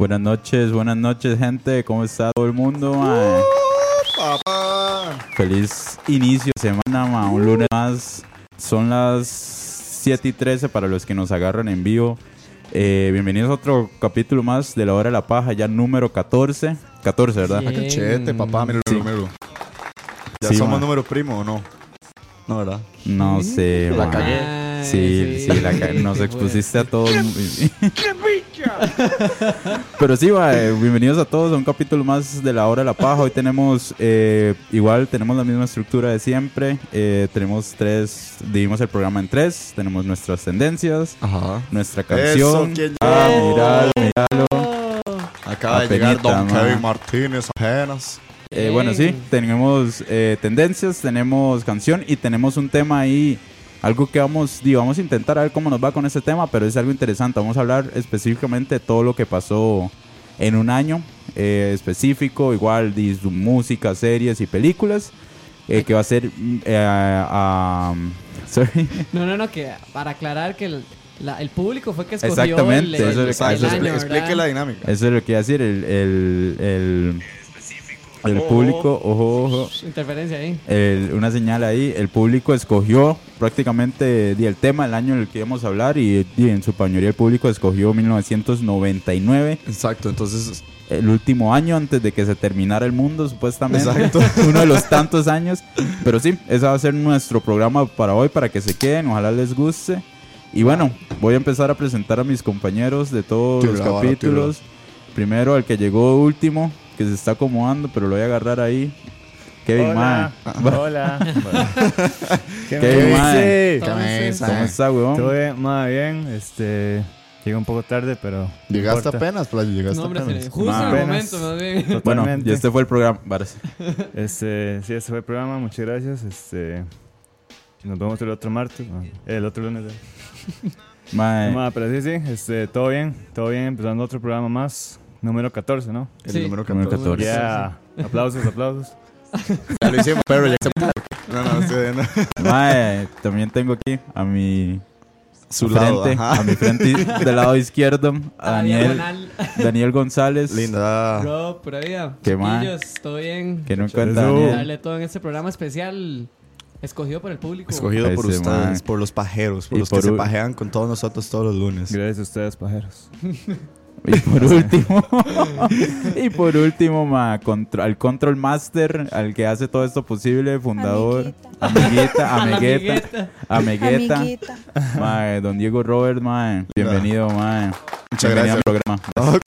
Buenas noches, buenas noches, gente. ¿Cómo está todo el mundo? mae? Feliz inicio de semana, ma. un lunes más. Son las 7 y 13 para los que nos agarran en vivo. Eh, bienvenidos a otro capítulo más de la hora de la paja, ya número 14. 14, ¿verdad? Ah, cachete, papá, mira el número. ¿Ya Sí, somos man. número primo o no? No, ¿verdad? No sé, La ma. cagué. Sí, sí, la ca- nos expusiste a todos. Pero sí, va, eh, bienvenidos a todos a un capítulo más de la hora de la paja. Hoy tenemos, eh, igual tenemos la misma estructura de siempre. Eh, tenemos tres, dividimos el programa en tres. Tenemos nuestras tendencias, Ajá. nuestra canción. ¿quién ah, llegó? míralo, míralo. Acaba de Apenita, llegar Don ma. Kevin Martínez apenas. Eh, bueno, sí, tenemos eh, tendencias, tenemos canción y tenemos un tema ahí, algo que vamos, digo, vamos a intentar a ver cómo nos va con ese tema, pero es algo interesante. Vamos a hablar específicamente de todo lo que pasó en un año eh, específico, igual de su música, series y películas, eh, que va a ser... mm, eh, a- sorry. No, no, no, que para aclarar que el, la- el público fue que escogió Exactamente, el, eso el- es- el eso es- año, Explique la dinámica. Eso es lo que iba a decir, el, el, el, el público, ojo, ojo, Interferencia ahí. el- una señal ahí. El público escogió prácticamente el tema del año en el que íbamos a hablar y, di, en su mayoría el público escogió 1999, Exacto, entonces el último año antes de que se terminara el mundo, supuestamente. Exacto. Uno de los tantos años. Pero sí, ese va a ser nuestro programa para hoy, para que se queden, ojalá les guste. Y bueno, voy a empezar a presentar a mis compañeros de todos Tira los vara, capítulos. Primero al que llegó último, que se está acomodando, pero lo voy a agarrar ahí. Kevin, Hola. mae. Hola. ¿Qué Kevin, mae. ¿Cómo está, weón? Todo bien, más bien. Este, llegué un poco tarde, pero. Llegaste importa. apenas, Playo, llegaste No, hombre, apenas. justo en el momento, más bien. Bueno, Totalmente. y este fue el programa. varas. Este, sí, este fue el programa. Muchas gracias. Este, nos vemos el otro martes. no, el otro lunes. eh. Mae, Ma, pero sí, sí. Este, todo bien. Todo bien. Empezando otro programa más. Número 14, ¿no? El Sí. número Número 14. 14. Ya. Aplausos, aplausos. Ya lo hicimos, pero ya se... No, no, estoy viendo. mae, también tengo aquí a mi Su frente, lado, ajá. a mi frente del lado izquierdo, a Daniel. Daniel González, Linda. Bro, por ahí. Qué mal. Chiquillos, todo bien. que no encuentra. Darle todo en este programa especial escogido por el público. Escogido por Ese ustedes, man. por los pajeros, por Y los por que se u- pajean con todos nosotros todos los lunes. Gracias a ustedes, pajeros. Y por último, y por último, ma, contro- al Control Master, al que hace todo esto posible, fundador, amiguita, amigueta, amigueta, Amiguita. ma, don Diego Robert, ma, bienvenido, ma. Muchas Bienvenido gracias. al programa.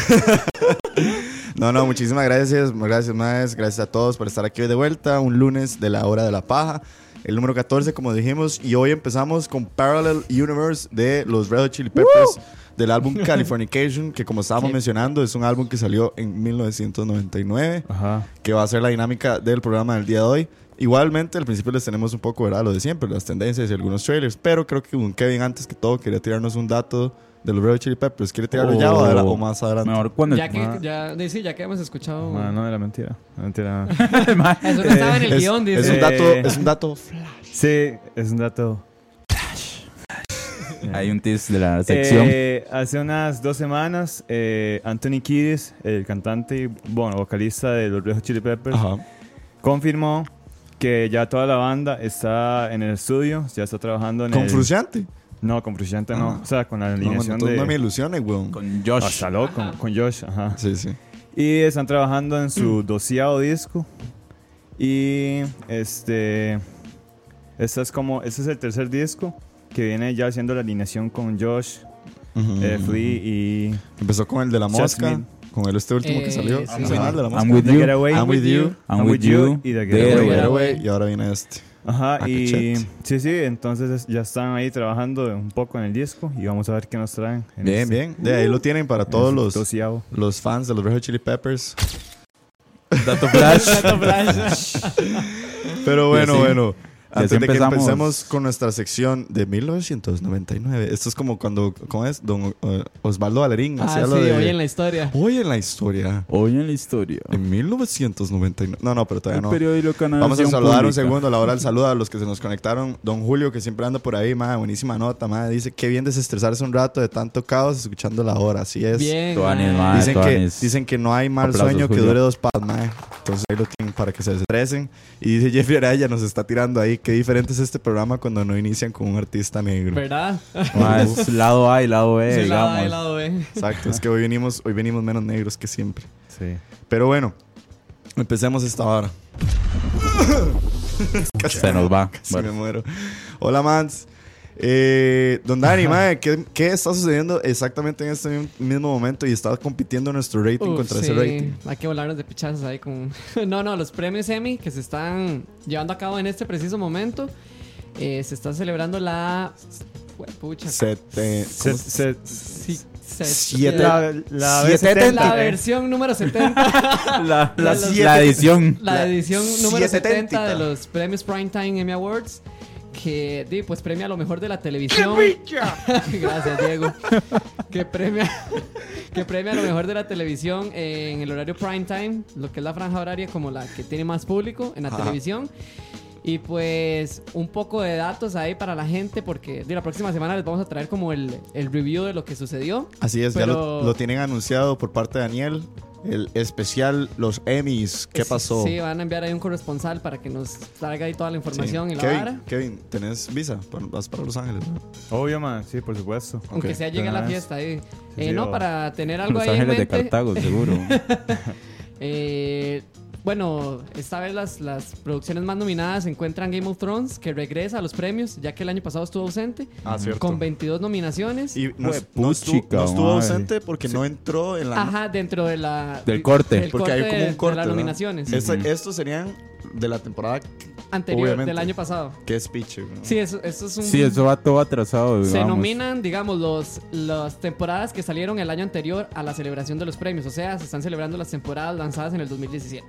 No, no, muchísimas gracias. Gracias, más. Gracias a todos por estar aquí hoy de vuelta. Un lunes de la hora de la paja. El número 14, como dijimos. Y hoy empezamos con Parallel Universe de los Red Hot Chili Peppers. Del álbum Californication, que como estábamos Sí. mencionando, es un álbum que salió en 1999, Ajá. que va a ser la dinámica del programa del día de hoy. Igualmente, al principio les tenemos un poco, ¿verdad? Lo de siempre, las tendencias y algunos trailers, pero creo que un Kevin, antes que todo, quería tirarnos un dato de los Red Chili Peppers. ¿Quiere tirarlo ya o, adela- o más adelante? Mejor cuando Ya que, Ma. ya, sí, ya que hemos escuchado. Ma, no era mentira. No, mentira. Ma, Eso no estaba en el es, guion, dice. es un Eh, dato, es un dato Sí, es un dato. Hay un tease de la sección. Eh, hace unas dos semanas, eh, Anthony Kiedis, el cantante y bueno, vocalista de los Red Chili Peppers, Ajá. confirmó que ya toda la banda está en el estudio, ya está trabajando en Con el... Frusciante. No, con Frusciante no. Ah. O sea, con la No, alineación no, de... no me ilusiones, weón. con Josh. Hasta loco, con, con Josh, ajá. Sí, sí. Y están trabajando en su doceavo disco. Y este. Este es como. Este es el tercer disco. Que viene ya haciendo la alineación con Josh, Ujú. eh, Flea y. Empezó con el de la mosca. Smith. Con el este último que Eh, salió. sí. ¿Cómo se llama el de la mosca? I'm with The you. Getaway. I'm with you. I'm with you. Y The The Getaway. Getaway. Getaway, Y ahora viene este. Ajá, Ah, y. Sí, sí, entonces es- ya están ahí trabajando un poco en el disco. Y vamos a ver qué nos traen. en Bien, este- bien. De ahí lo tienen para todos los, los fans de los Red Hot Chili Peppers. Dato flash. Pero bueno, así- bueno. Antes de que empezamos. empecemos con nuestra sección de 1999. Esto es como cuando, ¿cómo es? Don eh, Osvaldo Valerín Ah, hacía sí, lo de... hoy en la historia. Hoy en la historia. Hoy en la historia. En 1999. No, no, pero todavía El no. periódico Canal Vamos a saludar un Pública. segundo, la hora del saludo a los que se nos conectaron. Don Julio, que siempre anda por ahí, madre, buenísima nota, madre. Dice, qué bien desestresarse un rato de tanto caos escuchando la hora. Así es. Bien. Tuanis, mae. mae. Dicen que, dicen que no hay mal Aplausos, sueño que Julio. dure dos paz, mae. Entonces ahí lo tienen para que se desestresen. Y dice Jeffrey Araya, nos está tirando ahí. Qué diferente es este programa cuando no inician con un artista negro. ¿Verdad? Ma, es lado A y lado B, Sí, lado A y lado B. Exacto, es que hoy venimos, hoy venimos menos negros que siempre. Sí. Pero bueno, empecemos esta hora. Se nos va. Casi Bueno. me muero. Hola, Mans. Eh, don Dani, mae, ¿qué, qué está sucediendo exactamente en este mismo momento? Y está compitiendo nuestro rating Uf, contra sí, ese rating. Hay que volarnos de pichazos ahí con. no, no, los premios Emmy que se están llevando a cabo en este preciso momento. eh, se está celebrando la. Pucha. Sete- Se- ¿cómo se- Sí, Siete- La, la Siete- B70. La versión número 70. La, la- siete- la edición. la La edición número 70 sietentita. de los premios Primetime Emmy Awards. Que di, pues premia lo mejor de la televisión. Gracias, Diego. que premia que premia lo mejor de la televisión en el horario primetime, lo que es la franja horaria como la que tiene más público en la Ajá. televisión. Y pues un poco de datos ahí para la gente porque di, la próxima semana les vamos a traer como el, el review de lo que sucedió. Así es, ya lo tienen anunciado por parte de Daniel. El especial, los Emmys. ¿Qué pasó? Sí, van a enviar ahí un corresponsal para que nos traiga ahí toda la Sí. información y la Kevin, vara. Kevin, ¿tenés visa? Vas para Los Ángeles. ¿no? Obvio, man. Sí, por supuesto. Aunque sea llegue a la fiesta ahí. Sí, Eh, sí, no, o- para tener algo Los ahí en Ángeles de mente. Cartago, seguro. Eh, bueno, esta vez las, las producciones más nominadas se encuentran Game of Thrones, que regresa a los premios, ya que el año pasado estuvo ausente, Ah, cierto. con 22 nominaciones. Y no, no estuvo, puchica, no estuvo madre. ausente porque no entró en la... Ajá, dentro de la... Del corte. del Porque hay como un corte, De las nominaciones. Esta-. Estos serían de la temporada Anterior, Obviamente. del año pasado. Pitcher. ¿no? Sí, eso, eso es un... Sí, eso va todo atrasado. Se nominan, digamos, los, las temporadas que salieron el año anterior a la celebración de los premios. O sea, se están celebrando las temporadas lanzadas en el 2017.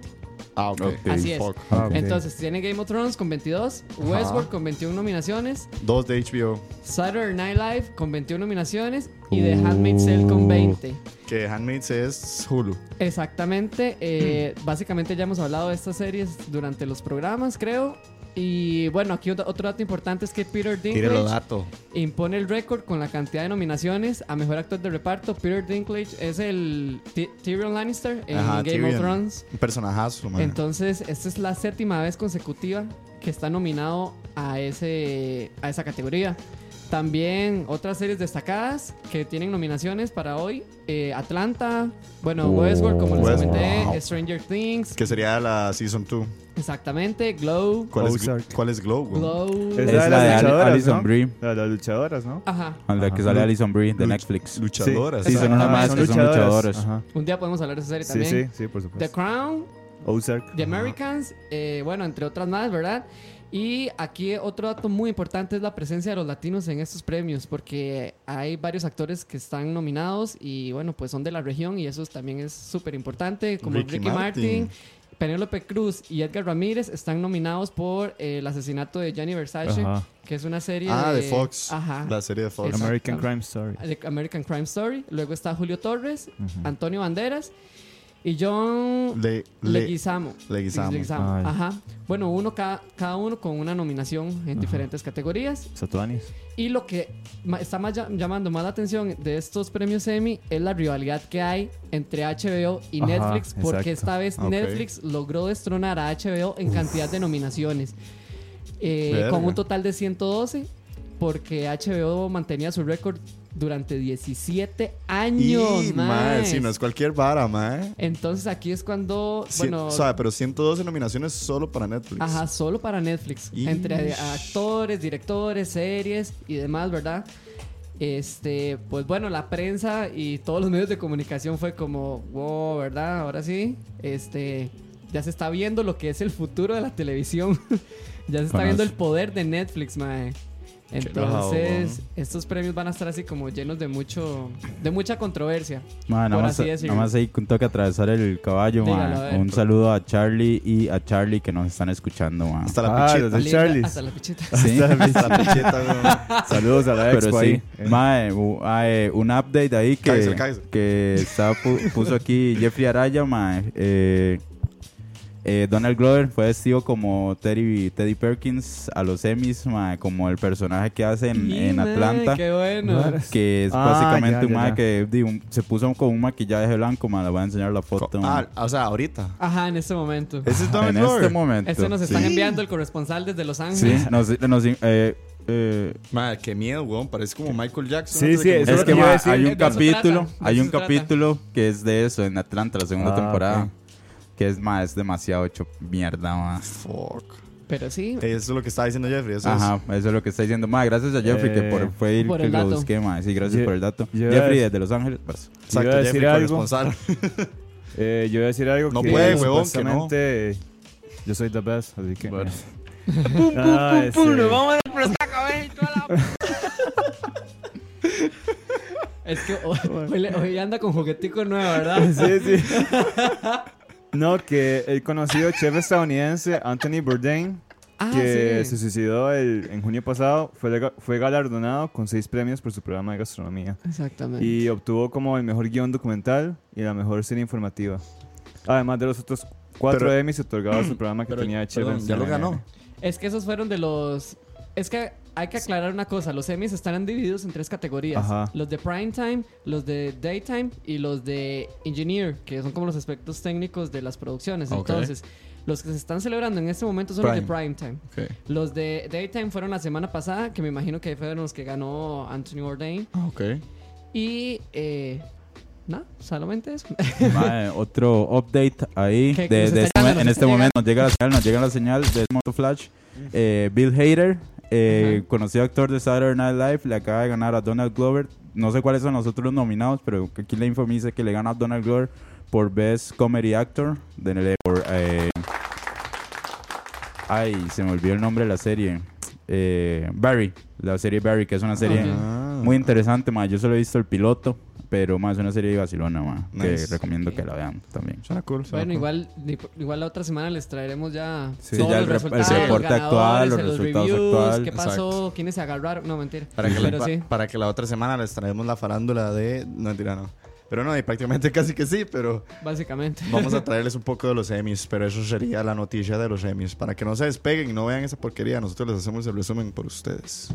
Ah, ok. Así es. Fuck. Ah. Entonces, tiene Game of Thrones con 22, Westworld con 21 nominaciones, Dos de HBO. Saturday Night Live con 21 nominaciones y The Uh. Handmaid's Tale con 20. Que Handmaid's es Hulu. Exactamente. eh, básicamente ya hemos hablado de estas series durante los programas, creo. Y bueno, aquí otro dato importante es que Peter Dinklage dato. impone el récord con la cantidad de nominaciones a mejor actor de reparto. Peter Dinklage es el Ty- Tyrion Lannister en Ajá, Game Tyrion. of Thrones. Un personajazo, man. Entonces, esta es la séptima vez consecutiva que está nominado a, ese, a esa categoría. También otras series destacadas que tienen nominaciones para hoy. eh, Atlanta, bueno, Oh, Westworld, como les Westworld. comenté, Wow. Stranger Things, que sería la Season 2. exactamente, Glow, ¿Cuál, es, Ozark. ¿Cuál es Glow? güey? Glow, Es Es la de la de las Ali- luchadoras, Alison ¿no? Brie. La de las luchadoras, ¿no? ajá. A la que Ajá. sale Alison Brie de Luch- Netflix. Luchadoras. Sí, son unas Ajá, más que son luchadoras. Ajá. Un día podemos hablar de esa serie Sí, también. sí, sí, por The supuesto. Crown, Ozark. The. Americans, eh, bueno, entre otras más, ¿verdad? Y aquí otro dato muy importante es la presencia de los latinos en estos premios, porque hay varios actores que están nominados y bueno, pues son de la región y eso también es súper importante, como Ricky Ricky, Martin. Martin. Penélope Cruz y Edgar Ramírez están nominados por eh, el asesinato de Gianni Versace, Ajá. que es una serie Ah, de Fox. Ajá. La serie de Fox. American Crime Story. American Crime Story. Luego está Julio Torres, Antonio Banderas y John Le, le, Leguizamo. Leguizamo. Ajá. Bueno, uno cada, cada uno con una nominación en diferentes categorías. Satuanis. Y lo que está más lla- llamando más la atención de estos premios Emmy es la rivalidad que hay entre HBO y Ajá, Netflix, porque exacto. esta vez. Netflix logró destronar a HBO en cantidad de nominaciones. Eh, con un total de 112, porque HBO mantenía su récord durante 17 años. Y, mae. mae, si no es cualquier vara, mae. Entonces aquí es cuando, Cien- bueno, o sea, pero 112 nominaciones solo para Netflix. Ajá, solo para Netflix. Ish. Entre actores, directores, series y demás, ¿verdad? Este, pues bueno, la prensa y todos los medios de comunicación fue como, wow, ¿verdad? Ahora sí, este, ya se está viendo lo que es el futuro de la televisión. ya se está viendo el poder de Netflix, mae. Entonces, estos premios van a estar así como llenos de mucho, de mucha controversia. Ma, nada, por más, así decirlo. nada más ahí toca atravesar el caballo. Dígalo. Un saludo a Charlie y a Charlie que nos están escuchando. Hasta la Ah, picheta. los de. Hasta la pichita. Sí. Hasta la picheta. Saludos a la Pero expo sí, ahí. Eh, ah, eh, un update ahí que, Kaiser, Kaiser. que está, pu- puso aquí Jeffrey Araya, mae. Eh, eh, Donald Glover fue vestido como Teddy, Teddy Perkins a los Emmys, como el personaje que hace en, Sí, Atlanta. Qué bueno. Que es Ah, básicamente ya, un ya, mae ya. que di, un- se puso con un maquillaje blanco, mae. Le voy a enseñar la foto. Ah, o sea, ahorita. Ajá, en este momento. Ese es Donald en Glover. este momento. Este nos están Sí. enviando el corresponsal desde Los Sí, Ángeles. nos, nos, eh, eh, Madre, qué miedo, weón. Parece como Michael Jackson. Sí, sí, Es que ma, hay un capítulo, hay un capítulo que es de eso en Atlanta, la segunda Ah, temporada. Que es más, es demasiado hecho mierda, más. Fuck. Pero sí. Eso es lo que estaba diciendo Jeffrey. Eso Ajá, eso es lo que está diciendo. Ma, gracias a Jeffrey que Eh, por, fue el por que el lo dato. busqué, ma. Sí, gracias Yo- por el dato. yo- Jeffrey desde Los Ángeles. pues. es. Yo Exacto, a decir Jeffrey, algo. corresponsal. Eh, yo voy a decir algo No que puede, huevón, que eh, yo soy the best, así que... Bueno. Ah, este, Es que hoy, hoy anda con juguetico nuevo, ¿verdad? Sí, sí. No, que el conocido chef estadounidense Anthony Bourdain, Ah, que sí. se suicidó el- en junio pasado, fue, fue galardonado con seis premios por su programa de gastronomía. Exactamente. Y obtuvo como el mejor guion documental y la mejor serie informativa. Además de los otros cuatro Pero- Emmys otorgados a su programa que Pero, tenía chef perdón, ya lo ganó. Es que esos fueron de los. Es que hay que aclarar una cosa: los Emmys están divididos en tres categorías: Ajá. los de Primetime, los de Daytime y los de Engineer, que son como los aspectos técnicos de las producciones. Entonces, los que se están celebrando en este momento son los de Primetime. Ok. Los de Daytime fueron la semana pasada, que me imagino que fueron los que ganó Anthony Bourdain. Ah, Ok. Y. Eh, Nada, solamente eso. Otro update ahí. ¿Qué- de- de este en este momento nos llega la señal, nos llega la señal del Moto Flash. Eh, Bill Hader, eh, conocido actor de Saturday Night Live, le acaba de ganar a Donald Glover. No sé cuáles son los otros nominados, pero aquí la info me dice que le gana a Donald Glover por Best Comedy Actor. de- por, eh, Ay, se me olvidó el nombre de la serie. Eh, Barry, la serie Barry, que es una serie muy interesante, ma. Yo solo he visto el piloto, pero más es una serie de Barcelona, ma, que Nice. recomiendo Ok. que la vean también. Suena cool. suena Bueno, cool. igual, igual la otra semana les traeremos ya Sí, todos ya los el el resultados, reporte los actual, los ganadores, resultados reviews, actual. qué pasó, Exacto. quiénes se agarraron. No, mentira. Para que, la, Pero sí. para que la otra semana les traemos la farándula de. No, mentira, no. Pero no, y prácticamente casi que sí, pero Básicamente. vamos a traerles un poco de los Emmys. Pero eso sería la noticia de los Emmys. Para que no se despeguen y no vean esa porquería, nosotros les hacemos el resumen por ustedes.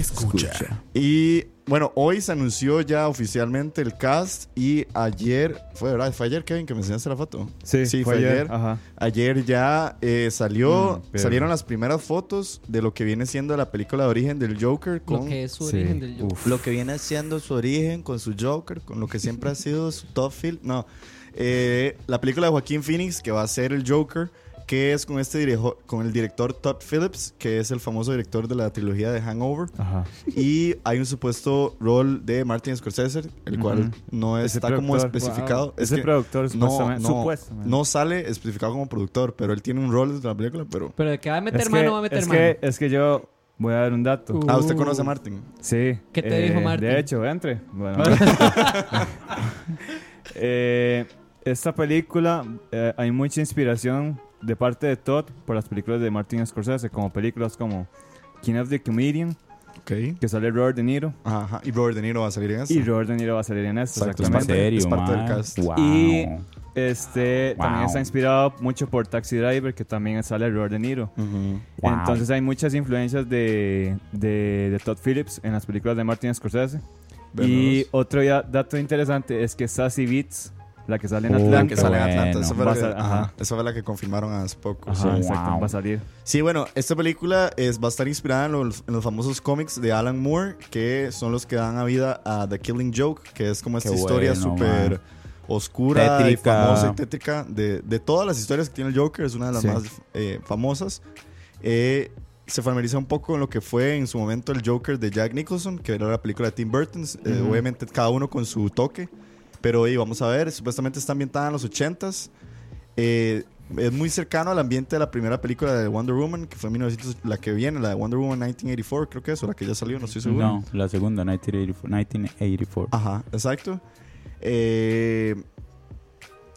Escucha. Y bueno, hoy se anunció ya oficialmente el cast. Y ayer, fue verdad, fue ayer, Kevin, que me enseñaste la foto. Sí, sí, fue fue ayer. ayer. Ajá. Ayer ya eh, salió, Mm, salieron las primeras fotos de lo que viene siendo la película de origen del Joker con Lo que es su Sí. origen del Joker. Uf. lo que viene siendo su origen con su Joker, con lo que siempre ha sido su top film. No, eh, la película de Joaquín Phoenix que va a ser el Joker, que es con este direjo- con el director Todd Phillips, que es el famoso director de la trilogía de Hangover. Ajá. Y hay un supuesto rol de Martin Scorsese, el cual Ujú. no Ese está como especificado. Wow. Es Ese productor no, supuestamente. no, supuestamente. no sale especificado como productor, pero él tiene un rol desde la película, pero... Pero de que va a meter es mano, que, va a meter es mano. que, es que yo voy a dar un dato. Uh. Ah, ¿usted conoce a Martin? Sí. eh, ¿Qué te dijo Martin? De hecho, entre. Bueno. Eh, esta película, eh, hay mucha inspiración de parte de Todd por las películas de Martin Scorsese, como películas como King of the Comedian, Ok. que sale Robert De Niro, Ajá, y Robert De Niro va a salir en eso. y Robert De Niro va a salir en esto, Exacto, exactamente. serio, es parte del cast. Wow. Y- Este Wow. también está inspirado mucho por Taxi Driver, que también sale Robert De Niro. Ujú. Wow. Entonces hay muchas influencias de, de, de Todd Phillips en las películas de Martin Scorsese. Y otro ya- dato interesante es que Sassy Beats, la que sale en Oh, La Atlanta, que sale en Atlanta, bueno. esa fue la que, ajá, esa fue la que confirmaron hace poco. Ajá, Sí. exacto, Wow. va a salir. Sí, bueno, esta película es, va a estar inspirada en los, en los famosos cómics de Alan Moore, que son los que dan a vida a The Killing Joke, que es como esta Qué historia bueno, súper oscura Tétrica. y famosa y tétrica. De, de todas las historias que tiene el Joker, es una de las Sí. más eh, famosas. Eh, se familiariza un poco con lo que fue en su momento el Joker de Jack Nicholson, que era la película de Tim Burton. Eh, obviamente cada uno con su toque. Pero y vamos a ver, supuestamente está ambientada en los 80s. Eh, es muy cercano al ambiente de la primera película de Wonder Woman, que fue en 1900, la que viene, la de Wonder Woman 1984, creo que es, o la que ya salió, no estoy seguro. No, la segunda, 1984. 1984. Ajá, exacto. Eh,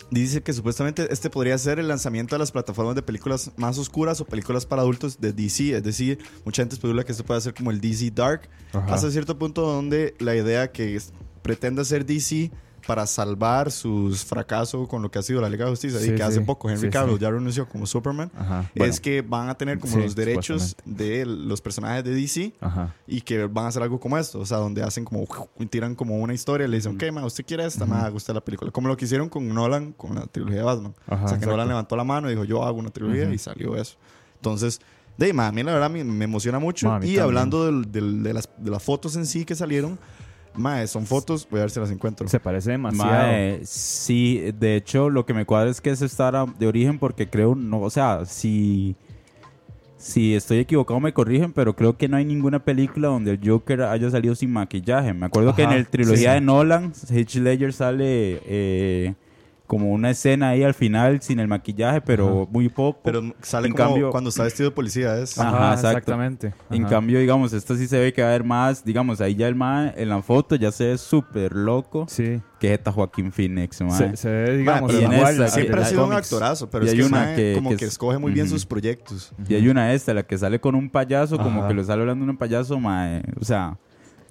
dice que supuestamente este podría ser el lanzamiento de las plataformas de películas más oscuras o películas para adultos de DC. Es decir, mucha gente especula que esto puede ser como el DC Dark. Ajá. Hasta cierto punto donde la idea que pretende hacer DC para salvar sus fracasos con lo que ha sido la Liga de Justicia y Sí, que hace sí. poco Henry Sí, Cavill ya renunció como Superman. Ajá. es que van a tener como los derechos de los personajes de DC Ajá. y que van a hacer algo como esto, o sea, donde hacen como, tiran como una historia y le dicen, ok, ma, usted quiere esta, haga usted la película. Como lo que hicieron con Nolan, con la trilogía de Batman. Ajá, o sea, que exacto. Nolan levantó la mano y dijo, yo hago una trilogía y salió eso. Entonces, de ahí, ma, a mí la verdad me, me emociona mucho. Ma, y también. hablando del- del- de, las, de las fotos en sí que salieron, ma, son fotos, voy a ver si las encuentro. Se parece demasiado. Mae, sí, de hecho, lo que me cuadra es que es estar de origen porque creo, no, o sea, si, si estoy equivocado me corrigen, pero creo que no hay ninguna película donde el Joker haya salido sin maquillaje. Me acuerdo que en el trilogía sí. de Nolan, Heath Ledger sale eh, como una escena ahí al final sin el maquillaje, pero muy poco. Pero sale En como cambio- cuando está vestido de policía, es... Ajá, exacto. exactamente. En cambio, digamos, esto sí se ve que va a haber más, digamos, ahí ya el mae en la foto ya se ve súper loco. Sí. Que está Joaquín Phoenix, mae. Se, se ve, digamos, en igual esta- Siempre ha sido un actorazo, pero Y es hay que, una que- como que que, es- escoge muy bien sus proyectos. Y hay una esta, la que sale con un payaso, como que lo sale hablando de un payaso, mae. O sea,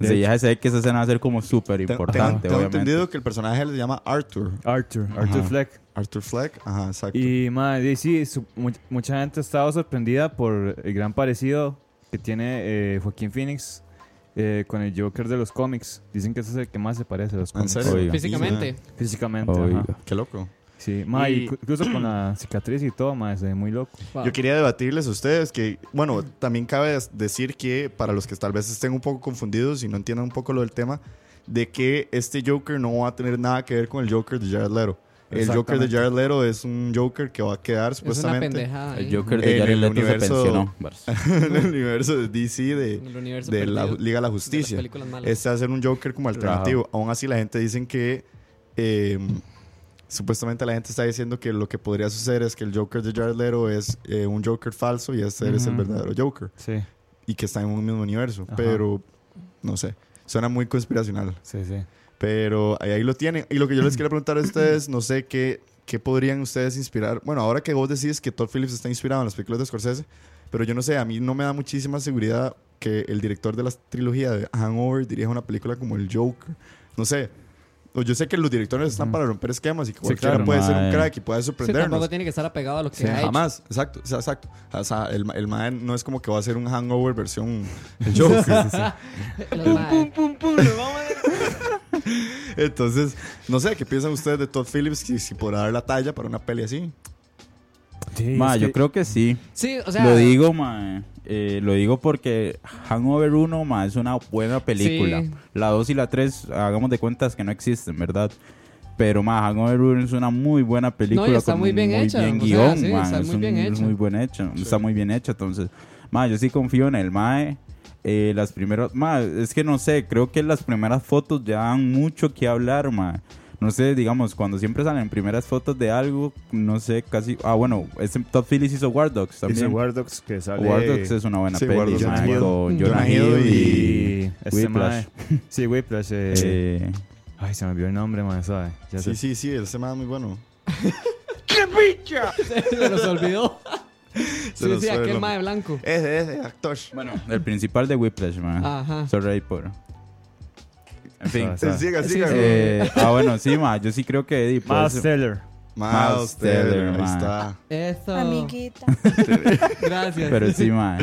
Hecho. ya ve que esa escena va a ser como súper importante, tengo obviamente. entendido que el personaje se llama Arthur. Arthur, Arthur Ajá. Fleck. Arthur Fleck. Ajá, exacto. Y madre, sí, su- mu- mucha gente ha estado sorprendida por el gran parecido que tiene eh, Joaquín Phoenix eh, con el Joker de los cómics. Dicen que ese es el que más se parece a los ¿En cómics. serio? Oiga. Físicamente. Físicamente. Oiga. ajá. Qué loco. Sí, ma, y incluso con la cicatriz y todo, ma, ve muy loco. Wow. Yo quería debatirles a ustedes que, bueno, también cabe decir que para los que tal vez estén un poco confundidos y no entiendan un poco lo del tema, de que este Joker no va a tener nada que ver con el Joker de Jared Leto. El Joker de. Jared Leto es un Joker que va a quedar Es una supuestamente pendejada. El ahí. Joker de Jared Leto universo- se pensionó. En el universo de DC de, de la Liga de la de Justicia. malas. Este va a ser un Joker como alternativo. Aún así la gente dicen que eh, supuestamente la gente está diciendo que lo que podría suceder es que el Joker de Jared Leto es eh, un Joker falso y este es el verdadero Joker. Sí, Y que está en un mismo universo. Ajá. Pero, no sé. Suena muy conspiracional. sí, sí. Pero ahí, ahí lo tienen. Y lo que yo les quiero preguntar a ustedes, no sé qué, qué podrían ustedes inspirar. Bueno, ahora que vos decís que Todd Phillips está inspirado en las películas de Scorsese, pero yo no sé, a mí no me da muchísima seguridad que el director de la trilogía de Hangover dirija una película como el Joker. No sé. O Yo sé que los directores están para romper esquemas y que Sí, cualquiera claro, puede ser un crack y puede Sí, sorprendernos. tampoco tiene que estar apegado a lo que Sí, ha hecho. Jamás, exacto, o sea, exacto. O sea, el, el man no es como que va a ser un hangover versión el Joker. Los mae. Entonces, no sé, ¿qué piensan ustedes de Todd Phillips si, si podrá dar la talla para una peli así? Sí, Ma, es yo que- creo que sí. Sí, o sea. lo digo, ma, eh, lo digo porque Hangover 1, ma, es una buena película. Sí. La 2 y la 3, hagamos de cuentas que no existen, ¿verdad? Pero, ma, Hangover 1 es una muy buena película. No, y está con muy bien hecha, Bien o sea, guion, sí, ma, está es muy un- bien es hecha. muy buen hecho, está muy bien hecha. Entonces, ma, yo sí confío en el mae. Eh, las primeras, ma, es que no sé, creo que las primeras fotos ya dan mucho que hablar, ma. No sé, digamos, cuando siempre salen primeras fotos de algo, no sé, casi. Ah, bueno, ese Todd Phillips hizo War Dogs también. War Dogs que sale... War Dogs es una buena Sí, War peli, Dogs ma, es con muy Jonah Jonah Hill Hill y, y... Este Whiplash. Sí, Whiplash. eh, Eh, Ay, se me olvidó el nombre, man, ¿sabes? Ya Sí, sé. sí, sí, ese man es muy bueno. Se nos olvidó. Se sí, nos sí, el aquel mae blanco. Ese, ese, actor. bueno, el principal de Whiplash, man. Ajá. Sorry por. En fin. Siga, siga. sí. Eh, ah, bueno, sí, ma, yo sí creo que. di, puede Miles ser- Teller. Miles Miles Teller, Teller, ahí está. Eso. Amiguita. Gracias. Pero sí, ma.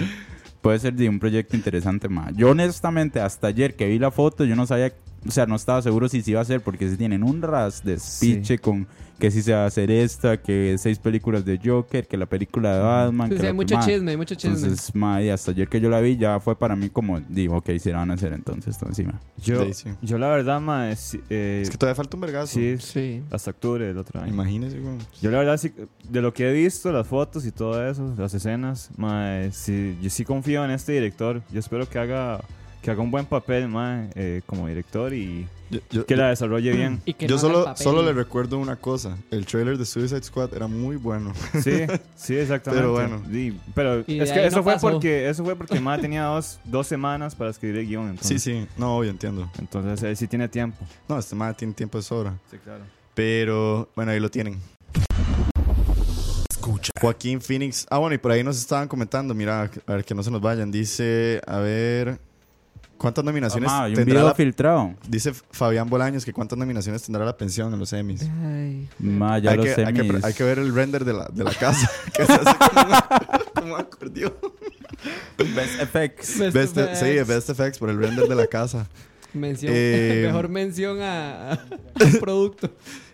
Puede ser de un proyecto interesante, ma. Yo honestamente, hasta ayer que vi la foto, yo no sabía, o sea, no estaba seguro si se iba a hacer, porque si tienen un ras de speech con que si se va a hacer esta, que seis películas de Joker, que la película de Batman. Sí, que sí, hay mucho chisme, hay mucho chisme. Entonces, ma, y hasta ayer que yo la vi, ya fue para mí como, digo, ok, si la van a hacer entonces, esto encima. Yo, Sí, sí. yo la verdad, ma, es, eh, Es que todavía falta un vergazo. sí, sí. hasta octubre del otro año. Imagínese, güey. Yo la verdad, sí, de lo que he visto, las fotos y todo eso, las escenas, ma, eh, sí, yo sí confío en este director. Yo espero que haga, que haga un buen papel, ma, eh, como director y Yo, yo- que la desarrolle bien. Y que yo no solo, solo le recuerdo una cosa. El trailer de Suicide Squad era muy bueno. Sí, sí, exactamente. Pero bueno. Sí, pero Y es que eso no fue pasó. porque eso fue porque ma tenía dos, dos semanas para escribir el guion. Entonces, Sí, sí. No, obvio, entiendo. Entonces él sí tiene tiempo. No, este man tiene tiempo de sobra. Sí, claro. Pero, bueno, ahí lo tienen. Escucha. Joaquín Phoenix. Ah, bueno, y por ahí nos estaban comentando. Mira, a ver que no se nos vayan. Dice, a ver. ¿Cuántas nominaciones Ah, un tendrá video la- filtrado. Dice Fabián Bolaños que cuántas nominaciones tendrá la pensión en los Emmys. Ay. Ma, ya hay, los que, hay, que, semis. hay que ver el render de la, de la casa. que se hace como, un- como un acordeón. Best Effects. Best Best, Effects. sí, Best Effects por el render de la casa. Mención, Eh, mejor mención a, a- al producto.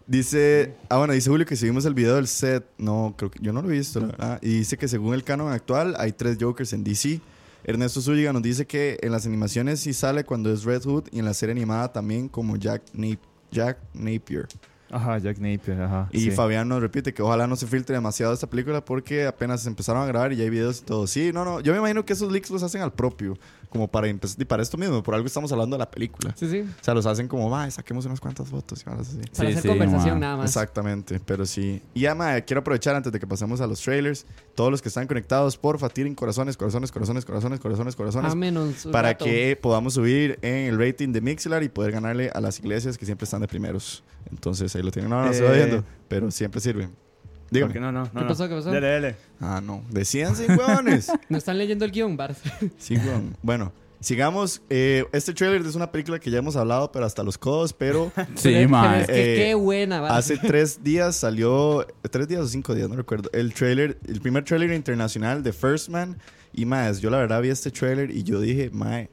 Dice, ah bueno, dice Julio que si vimos el video del set, no, creo que yo no lo he visto, la verdad. Y dice que según el canon actual hay tres Jokers en DC. Ernesto Zúñiga nos dice que en las animaciones sí sale cuando es Red Hood y en la serie animada también como Jack, Nap- Jack Napier. Ajá, Jack Napier, ajá. Y sí. Fabián nos repite que ojalá no se filtre demasiado esta película porque apenas empezaron a grabar y ya hay videos y todo. Sí, no, no, yo me imagino que esos leaks los hacen al propio, como para empezar, y para esto mismo, por algo estamos hablando de la película. Sí, sí. O sea, los hacen como, va, saquemos unas cuantas fotos y así. Para Sí, hacer sí, conversación ma. nada más. Exactamente, pero sí. Y ya, ma, quiero aprovechar antes de que pasemos a los trailers. Todos los que están conectados, porfa, tiren corazones, corazones, corazones, corazones, corazones, corazones. A menos un para rato. que podamos subir en el rating de Mixlar y poder ganarle a las iglesias que siempre están de primeros. Entonces ahí lo tienen. No, no, se va Eh. viendo, pero siempre sirve. Dígame. Porque no, no, no. ¿Qué no. pasó, qué pasó? Dele, dele. Ah, no. Decíanse, huevones. No están leyendo el guion, Bars. sí, huevón. Bueno, sigamos. Eh, este trailer es una película que ya hemos hablado, pero hasta los codos, pero Sí, ma. es que eh, qué buena, Bars. Hace tres días salió, tres días o cinco días, no recuerdo, el trailer, el primer trailer internacional de First Man. Y más, yo la verdad vi este trailer y yo dije, mae,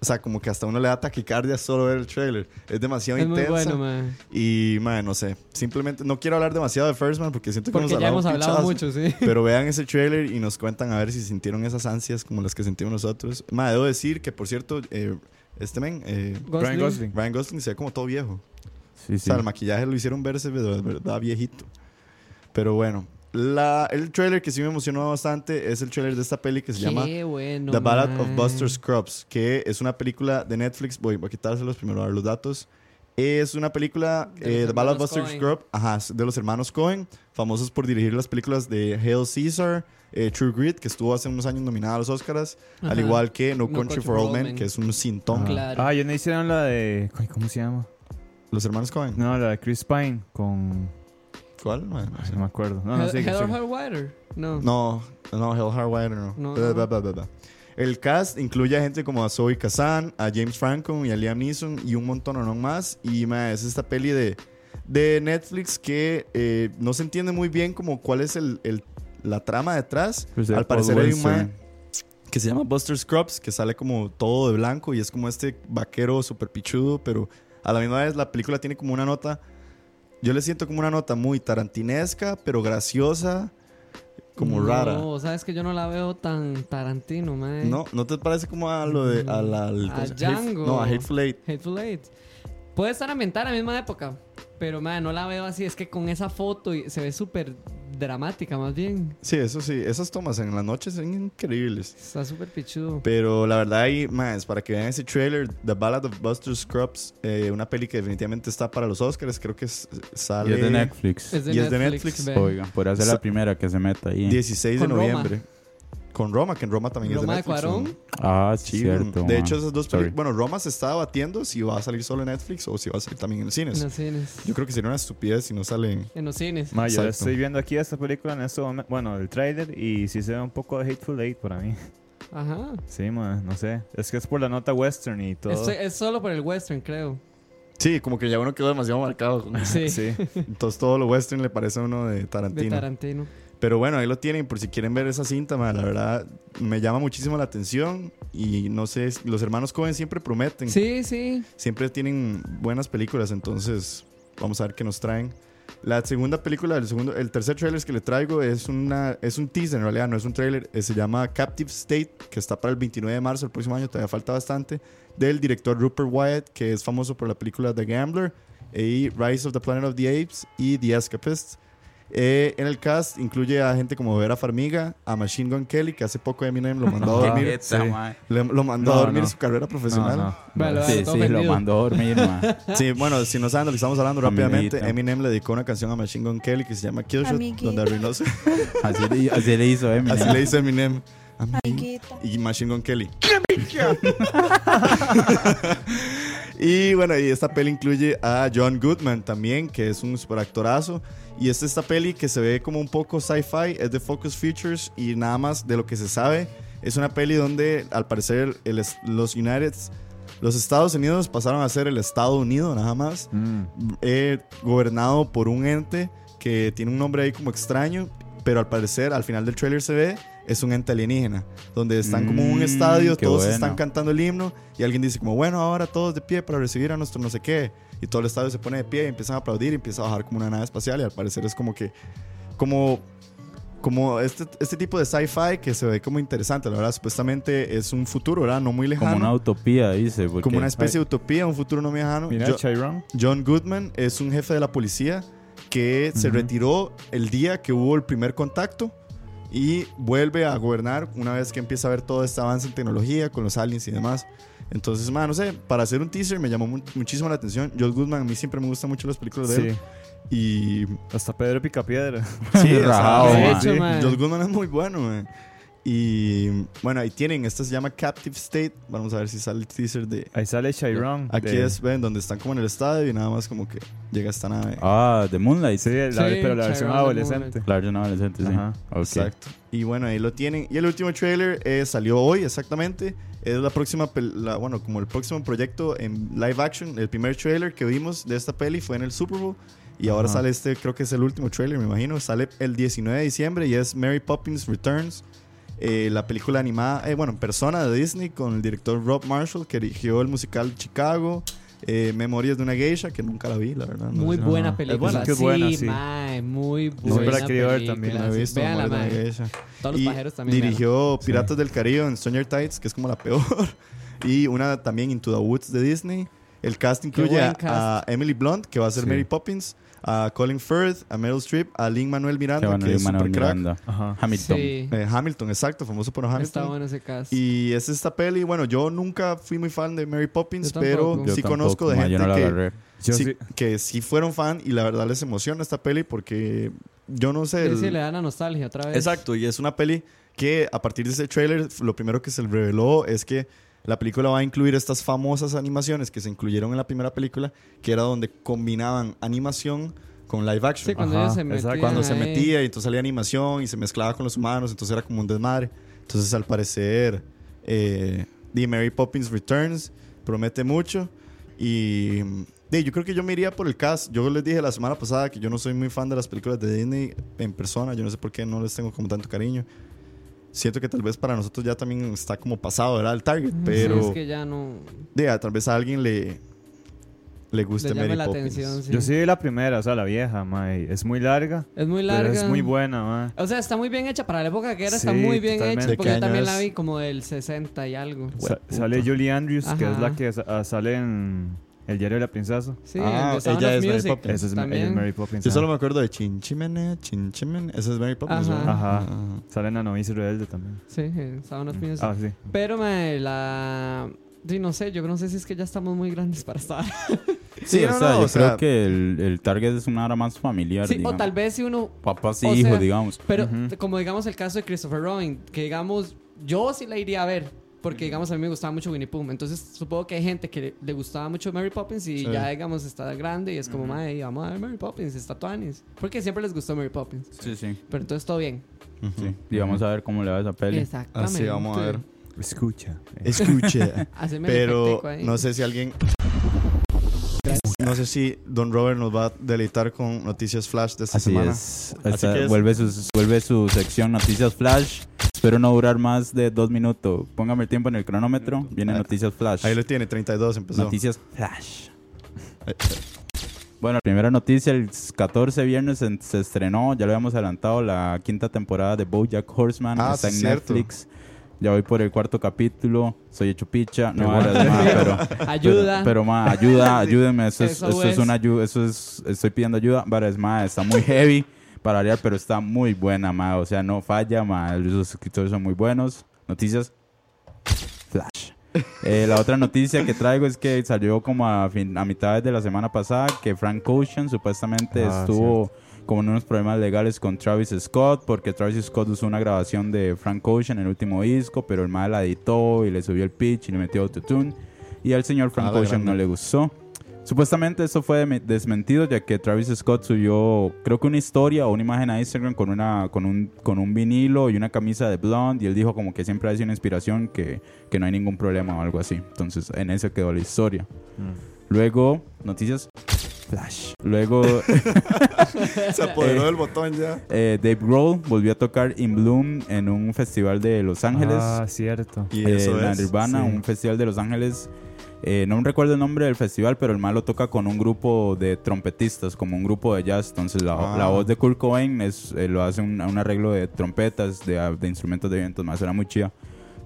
o sea, como que hasta uno le da taquicardia solo ver el trailer. Es demasiado Es muy intensa. bueno, man. Y, mae, no sé, simplemente no quiero hablar demasiado de First Man porque siento que Porque hemos ya hemos hablado pichazo. mucho, sí. Pero vean ese trailer y nos cuentan a ver si sintieron esas ansias como las que sentimos nosotros. Mae, debo decir que, por cierto, eh, este men, eh, Ryan Gosling. Ryan Gosling se ve como todo viejo. Sí, O sí. sea, el maquillaje lo hicieron verse de verdad viejito. Pero bueno, la, el trailer que sí me emocionó bastante es el trailer de esta peli que se llama Qué bueno, The Ballad of man. Buster Scruggs, que es una película de Netflix. Voy, voy a quitárselos primero a dar los datos. Es una película, De eh, The Ballad of Buster. Scruggs, ajá, de los hermanos Cohen, famosos por dirigir las películas de Hail Caesar, eh, True Grit, que estuvo hace unos años nominada a los Oscars, al Ajá. igual que No, Country, for Old Men, que es un sintón. Claro. Ah, ya no hicieron la de. ¿Cómo se llama? Los hermanos Cohen. No, la de Chris Pine con. ¿Cuál? Bueno, ay, no me acuerdo. No, no Heather sé. Heather Hellwire. No. No, no, Hell Hardwire no. No, Blah, no. blah, blah, blah, blah. El cast incluye a gente como a Zoe Kazan, a James Franco y a Liam Neeson y un montón o no más. Y ma, es esta peli de, de Netflix que eh, no se entiende muy bien como cuál es el, el- la trama detrás. Pues Al parecer hay un Wilson. ma que se llama Buster Scrubs, que sale como todo de blanco y es como este vaquero súper pichudo, pero a la misma vez la película tiene como una nota, yo le siento como una nota muy tarantinesca, pero graciosa, como no, rara. sabes que yo no la veo tan Tarantino, man. ¿No? ¿No te parece como a lo de... A, la, al- A. Django. no, a Hateful Eight. Hateful Eight. Puede estar ambientada en la misma época, pero man, no la veo así. Es que con esa foto se ve súper dramática, más bien. Sí, eso sí. Esas tomas en la noche son increíbles. Está súper pichudo. Pero la verdad ahí, más para que vean ese trailer, The Ballad of Buster Scrubs, eh, una peli que definitivamente está para los Oscars, creo que es- sale... Y es de Netflix. Es de y es de Netflix, Netflix. Oigan, podría ser la primera que se meta ahí. 16 de Con Roma. Con Roma, que en Roma también Roma es de de Netflix. Cuarón. ¿no? Ah, sí, Sí, cierto. de hecho esas dos películas... Bueno, Roma se está debatiendo si va a salir solo en Netflix o si va a salir también en En cines. los cines. Yo creo que sería una estupidez si no sale en... En los cines. Ma, yo estoy viendo aquí esta película en este momento. Bueno, el trailer y sí se ve un poco de Hateful Eight para mí. Ajá. Sí, ma, no sé. Es que es por la nota western y todo. Es solo por el western, creo. Sí, como que ya uno quedó demasiado marcado. Sí. Sí. Entonces todo lo western le parece a uno de De Tarantino. Pero bueno, ahí lo tienen por si quieren ver esa cinta, ma, la verdad me llama muchísimo la atención y no sé, los hermanos Cohen siempre prometen, Sí, sí. siempre tienen buenas películas, entonces vamos a ver qué nos traen. La segunda película, el segundo, el tercer trailer que le traigo es una es un teaser en realidad, no es un trailer, eh, se llama Captive State, que está para el 29 de marzo del próximo año, todavía falta bastante, del director Rupert Wyatt, que es famoso por la película The Gambler y Rise of the Planet of the Apes y The Escapist. Eh, en el cast incluye a gente como Vera Farmiga, a Machine Gun Kelly, que hace poco Eminem lo mandó a dormir. sí. Le- lo mandó No, a dormir no. su carrera profesional. No, no. Vale, Sí, sí, lo mandó a dormir. Sí, bueno, si no saben de lo que estamos hablando rápidamente. Eminem le dedicó una canción a Machine Gun Kelly que se llama Killshot, donde arruinó su- Así le, así le hizo Eminem. Así le hizo Eminem. Y Machine Gun Kelly. y bueno, y esta peli incluye a John Goodman también, que es un superactorazo. Y esta esta peli que se ve como un poco sci-fi, es de Focus Features y nada más de lo que se sabe. Es una peli donde al parecer el es- los United, los Estados Unidos pasaron a ser el Estado Unido nada más. Mm. eh, gobernado por un ente que tiene un nombre ahí como extraño, pero al parecer al final del trailer se ve es un ente alienígena, donde están como en un Mm, estadio, qué todos bueno. están cantando el himno y alguien dice como, bueno, ahora todos de pie para recibir a nuestro no sé qué, y todo el estadio se pone de pie y empiezan a aplaudir y empieza a bajar como una nave espacial y al parecer es como que, como... Como este, este tipo de sci-fi que se ve como interesante, la verdad, supuestamente es un futuro, ¿verdad? No muy lejano. Como una utopía, dice. porque- como una especie de utopía, un futuro no muy lejano. Mira, Chiron. John Goodman es un jefe de la policía que se retiró el día que hubo el primer contacto y vuelve a gobernar una vez que empieza a ver todo este avance en tecnología con los aliens y demás. Entonces, man, no sé, para hacer un teaser me llamó mu- muchísimo la atención. John Goodman, a mí siempre me gustan mucho las películas de Sí. él. Y Hasta Pedro Picapiedra. sí, Rajado, sí. John Goodman es muy bueno, man. Y bueno, ahí tienen, esta se llama Captive State. Vamos a ver si sale el teaser de... Ahí sale Chiron. Aquí de- es, ven, donde están como en el estadio y nada más como que llega esta nave. Ah, de Moonlight. Sí, la- Sí, pero la versión Chiron adolescente. La versión adolescente, sí. Ajá. Exacto. Y bueno, ahí lo tienen. Y el último trailer eh, salió hoy exactamente. Es la próxima, la- bueno, como el próximo proyecto en live action. El primer trailer que vimos de esta peli fue en el Super Bowl. Y ahora Ajá. sale este, creo que es el último trailer, me imagino. Sale el 19 de diciembre y es Mary Poppins Returns. Eh, la película animada, eh, bueno, en persona de Disney con el director Rob Marshall que dirigió el musical Chicago. eh, Memorias de una geisha, que nunca la vi, la verdad. no Muy sé. buena Ajá. película. Es buena, es sí, buena, sí. mae, muy siempre buena la he querido ver también, No he sí. visto Memorias de una geisha. Todos los Y pajeros también. Dirigió Sí. Piratas del Caribe en Stranger Tides, que es como la peor. y una también Into the Woods de Disney. El cast incluye cast. a Emily Blunt, que va a ser Sí. Mary Poppins. A Colin Firth, a Meryl Streep, a Lin Manuel Miranda, Que bueno, que es Lin-Manuel super crack. Miranda. Ajá. Hamilton. Sí. Eh, Hamilton, exacto, famoso por Hamilton. Está bueno ese cast. Y es esta peli, bueno, yo nunca fui muy fan de Mary Poppins, Yo pero. Yo sí tampoco, conozco de ma, gente yo no la que, sí, sí. que sí fueron fan y la verdad les emociona esta peli porque yo no sé. Sí, el- sí, le dan la nostalgia otra vez. Exacto, y es una peli que a partir de ese trailer lo primero que se reveló es que la película va a incluir estas famosas animaciones que se incluyeron en la primera película, que era donde combinaban animación con live action. Sí, cuando Ajá, se metían cuando se metía y entonces salía animación y se mezclaba con los humanos, entonces era como un desmadre. Entonces al parecer eh, The Mary Poppins Returns promete mucho y de, yo creo que yo me iría por el cast. Yo les dije la semana pasada que yo no soy muy fan de las películas de Disney en persona, yo no sé por qué no les tengo como tanto cariño. Siento que tal vez para nosotros ya también está como pasado, ¿verdad? El target, Sí, pero es que ya no de, a- tal vez a alguien le, le guste Mary la Poppins. atención. sí. Yo sí vi la primera, o sea, la vieja, mae. Es muy larga, Es muy pero larga. es muy buena, mae. O sea, está muy bien hecha. Para la época que era, está Sí, muy bien totalmente. hecha. ¿De Porque yo también la vi como del 60 y algo. Sa- sale Julie Andrews, que es la que ah, sale en El diario de la princesa. Sí, Ah, el de Sound ella es Mary. Poppins. Esa es, Ma- ella también. es Mary Poppins. Yo solo me acuerdo de Chinchimene, Chinchimene. Esa es Mary Poppins, Ajá. Ajá. Ajá. Sale en La novicia rebelde también. Sí, en Sound of Music. Ah, sí. Pero, mae, la... Sí, no sé, yo no sé si es que ya estamos muy grandes para estar. Sí, Sí, o no, sea, no, yo o sea- creo que el, el target es una hora más familiar. Sí, o tal vez si uno... Papás y hijos, digamos. Pero como digamos el caso de Christopher Robin, que digamos, yo sí la iría a ver. Porque, digamos, a mí me gustaba mucho Winnie Pooh. Entonces, supongo que hay gente que le, le gustaba mucho Mary Poppins y Sí. ya, digamos, está grande y es como, madre, vamos a ver Mary Poppins, está Tuanis. Porque siempre les gustó Mary Poppins. Sí, sí. Pero entonces todo bien. sí. Y vamos a ver cómo le va a esa peli. Exactamente. Así vamos a ver. Escucha. El Pero no sé si alguien. No sé si Don Robert nos va a deleitar con noticias flash de esta Así semana. es. Así Esta- que es- Vuelve, su, vuelve su sección Noticias Flash. Espero no durar más de dos minutos. Póngame el tiempo en el cronómetro. Viene Noticias Flash. Ahí lo tiene, 32 empezó. Noticias Flash. Bueno, primera noticia, el 14 viernes se, se estrenó, ya lo habíamos adelantado, la quinta temporada de BoJack Horseman. Ah, está sí, en cierto. Netflix. Ya voy por el cuarto capítulo. Soy hecho picha. No, Qué ahora bueno. es más, pero... Ayuda. Pero, pero ma, ayuda, ayúdenme. Eso es, Eso eso es es. una ayuda. Eso es, estoy pidiendo ayuda. Pero es más, está muy heavy para variar, pero está muy buena, ma. O sea, no falla, ma. Los escritores son muy buenos. Noticias. Flash. Eh, la otra noticia que traigo es que salió como a, fin, a mitad de la semana pasada que Frank Ocean supuestamente Ah, estuvo como en unos problemas legales con Travis Scott porque Travis Scott usó una grabación de Frank Ocean en el último disco, pero el mal la editó y le subió el pitch y le metió autotune y al señor Frank Ah, Ocean no le gustó. Supuestamente esto fue desmentido ya que Travis Scott subió creo que una historia o una imagen a Instagram con una con un con un vinilo y una camisa de Blonde y él dijo como que siempre ha sido una inspiración que, que no hay ningún problema o algo así. Entonces en eso quedó la historia. Luego noticias Flash. Luego Se apoderó Eh. del botón ya. eh, Dave Grohl volvió a tocar In Bloom en un festival de Los Ángeles. Ah, cierto. Y eh, eso la es. Nirvana, sí. un festival de Los Ángeles. Eh, no recuerdo el nombre del festival, pero el malo toca con un grupo de trompetistas, como un grupo de jazz. Entonces la, Ah. la voz de Kurt Cobain es, eh, lo hace un, un arreglo de trompetas, de, de instrumentos de vientos, más era muy chida.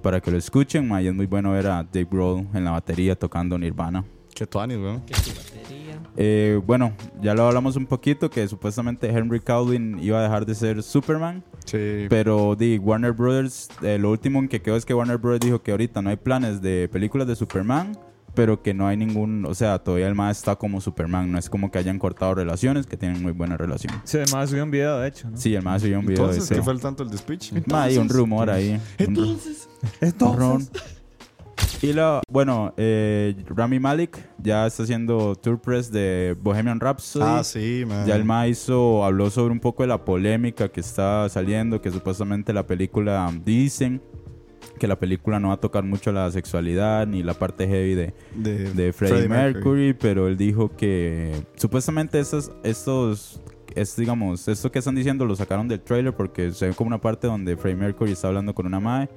Para que lo escuchen, ma, y es muy bueno ver a Dave Grohl en la batería tocando Nirvana. Qué tuanis, weón. Su batería. Eh, bueno, ya lo hablamos un poquito, que supuestamente Henry Cavill iba a dejar de ser Superman. Sí. Pero di Warner Brothers, eh, lo último en que quedó es que Warner Brothers dijo que ahorita no hay planes de películas de Superman, pero que no hay ningún, o sea, todavía el más está como Superman, no es como que hayan cortado relaciones, que tienen muy buena relación. Sí, además subió un video, de hecho, ¿no? Sí, el más subió un video Entonces, de ¿qué fue el tanto el de speech? Ma, hay un rumor ahí. un ru- Entonces. ron. Y la, bueno, eh, Rami Malek ya está haciendo tour press de Bohemian Rhapsody. Ah, sí, man. Ya el ma hizo, habló sobre un poco de la polémica que está saliendo, que supuestamente la película, dicen que la película no va a tocar mucho la sexualidad ni la parte heavy de, de, de Freddie Mercury, pero él dijo que supuestamente estos, estos es, digamos, esto que están diciendo lo sacaron del trailer porque se ve como una parte donde Freddie Mercury está hablando con una madre.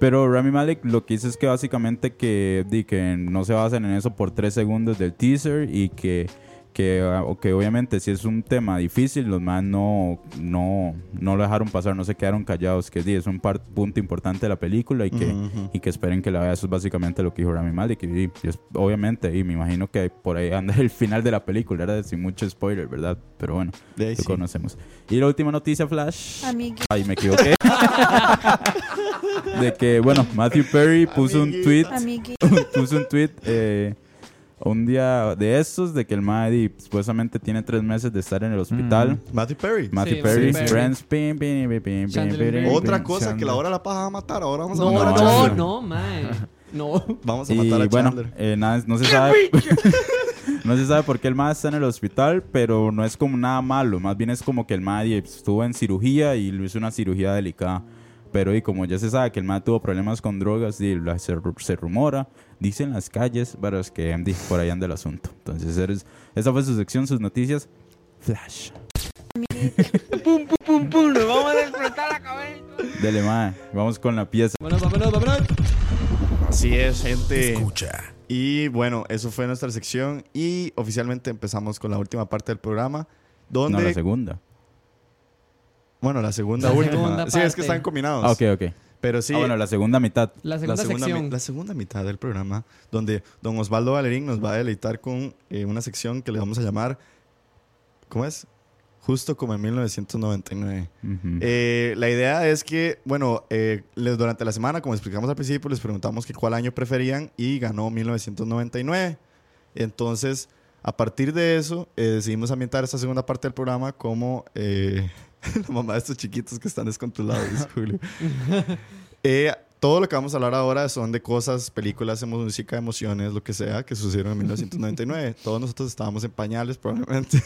Pero Rami Malek lo que dice es que básicamente que, di, que no se basan en eso por tres segundos del teaser y que, que, ah, que obviamente si es un tema difícil, los más no, no, no lo dejaron pasar, no se quedaron callados, que sí, es un par- punto importante de la película y que, y que esperen que la vea. Eso es básicamente lo que dijo Rami Malek. Y, y es- obviamente, y me imagino que por ahí anda el final de la película, ¿verdad? Sin mucho spoiler, ¿verdad? Pero bueno, lo sí. conocemos. Y la última noticia, Flash. Amigui. Ay, me equivoqué. De que, bueno, Matthew Perry puso un tweet puso un tweet eh, un día de estos de que el Maddy supuestamente tiene tres meses de estar en el hospital. Matthew Perry. Matthew Sí, Perry, Perry. Friends, pim, pim, pim, pim, Otra pim, cosa que la hora la paja va a matar. Ahora vamos a No, matar a no, Chandler. no, mae. No. Vamos a Y matar a bueno, Chandler. eh, nada, no se sabe. no se sabe por qué el MAD está en el hospital, pero no es como nada malo. Más bien es como que el MAD estuvo en cirugía y lo hizo una cirugía delicada. Pero y como ya se sabe que el MAD tuvo problemas con drogas y la- se, se rumora, dicen las calles, pero es que di, por ahí anda el asunto. Entonces, eres- esa fue su sección, sus noticias. Flash. Dele, MAD. Vamos con la pieza. Bueno, vámonos, vámonos. Así es, gente. Escucha. Y bueno, eso fue nuestra sección. Y oficialmente empezamos con la última parte del programa. No, Donde, la segunda. bueno, la segunda La última. segunda sí, es que están combinados. Ah, ok, ok. Pero sí, Ah, bueno, la segunda mitad. La la, segunda, segunda, sección. mi- la segunda mitad del programa, donde don Osvaldo Valerín nos va a deleitar con eh, una sección que le vamos a llamar, ¿cómo es? Justo como en 1999. Ujú. Eh, la idea es que, bueno, eh, les- durante la semana, como explicamos al principio, les preguntamos que cuál año preferían y ganó 1999. Entonces, a partir de eso, eh, decidimos ambientar esta segunda parte del programa como la mamá de estos chiquitos que están descontrolados, Julio. Todo lo que vamos a hablar ahora son de cosas, películas, música, emociones, lo que sea, que sucedieron en 1999. Todos nosotros estábamos en pañales, probablemente.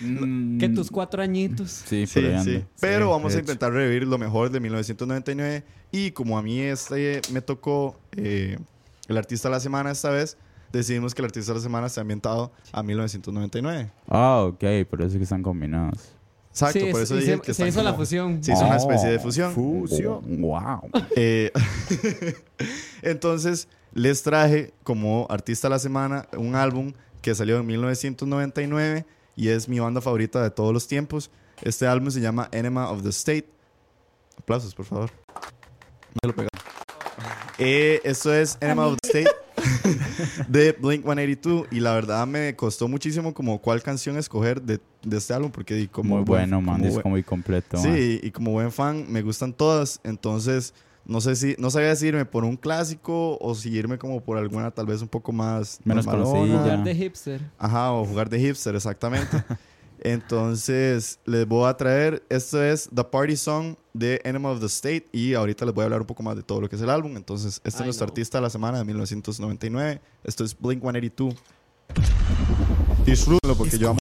Mm, Que tus cuatro añitos. Sí, Sí, sí. Pero Sí, vamos a intentar revivir lo mejor de 1999. Y como a mí este me tocó eh, el artista de la semana esta vez, decidimos que el artista de la semana esté ambientado a 1999. Ah, ok, por eso es que están combinados. Exacto, Sí, por es- eso dije se, que se hizo la fusión. Se hizo una especie de fusión. Fusión. Wow. Eh, entonces, les traje como artista de la semana un álbum que salió en 1999 y es mi banda favorita de todos los tiempos. Este álbum se llama Enema of the State. Aplausos, por favor. No se lo pegaron. Eh, esto es Enema of the State de Blink 182 y la verdad me costó muchísimo como cuál canción escoger de, de este álbum porque di, como Muy buen- bueno, man. como Es buen- como muy completo. man. Sí, y como buen fan me gustan todas, entonces no sé si no sabía si irme por un clásico o si irme como por alguna tal vez un poco más Menos conocida. Jugar de hipster. Ajá, o jugar de hipster exactamente. entonces les voy a traer esto es The Party Song de Enema of the State y ahorita les voy a hablar un poco más de todo lo que es el álbum. Entonces, este es nuestro no. artista de la semana de 1999. Esto es Blink 182. Disfrútenlo porque yo amo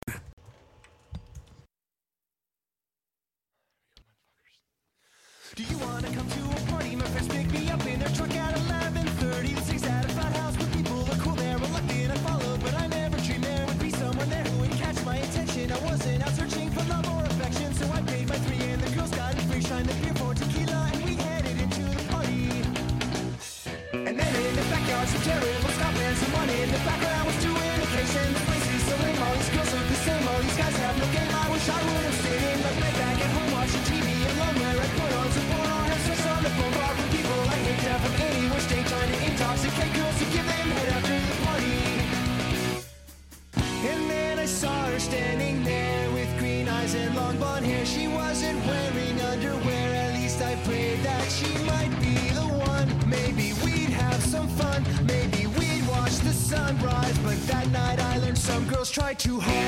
some girls try too hard.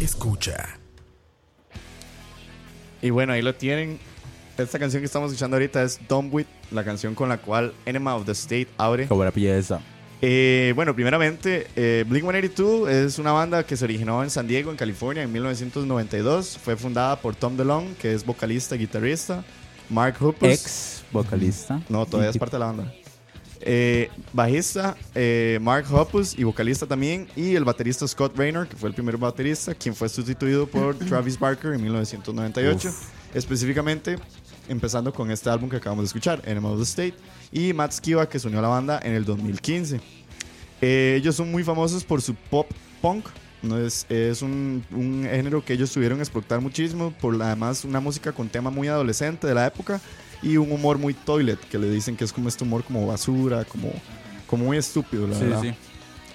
Escucha. Y bueno, ahí lo tienen. Esta canción que estamos escuchando ahorita es Dumb With, la canción con la cual Enema of the State abre. Qué buena pieza. Eh, bueno, primeramente, eh, Blink 182 es una banda que se originó en San Diego, en California, en 1992. Fue fundada por Tom DeLonge, que es vocalista y guitarrista. Mark Hoppus. Ex vocalista. No, todavía es parte de la banda. Eh, bajista eh, Mark Hoppus y vocalista también. Y el baterista Scott Raynor, que fue el primer baterista, quien fue sustituido por Travis Barker en 1998. Específicamente, empezando con este álbum que acabamos de escuchar, Enema of the State. Y Matt Skiba, que se unió a la banda en el 2015. Eh, ellos son muy famosos por su pop punk. No es, es un, un género que ellos tuvieron explotar muchísimo. Por además, una música con tema muy adolescente de la época. Y un humor muy toilet, que le dicen que es como este humor como basura, como, como muy estúpido, la Sí, verdad. sí.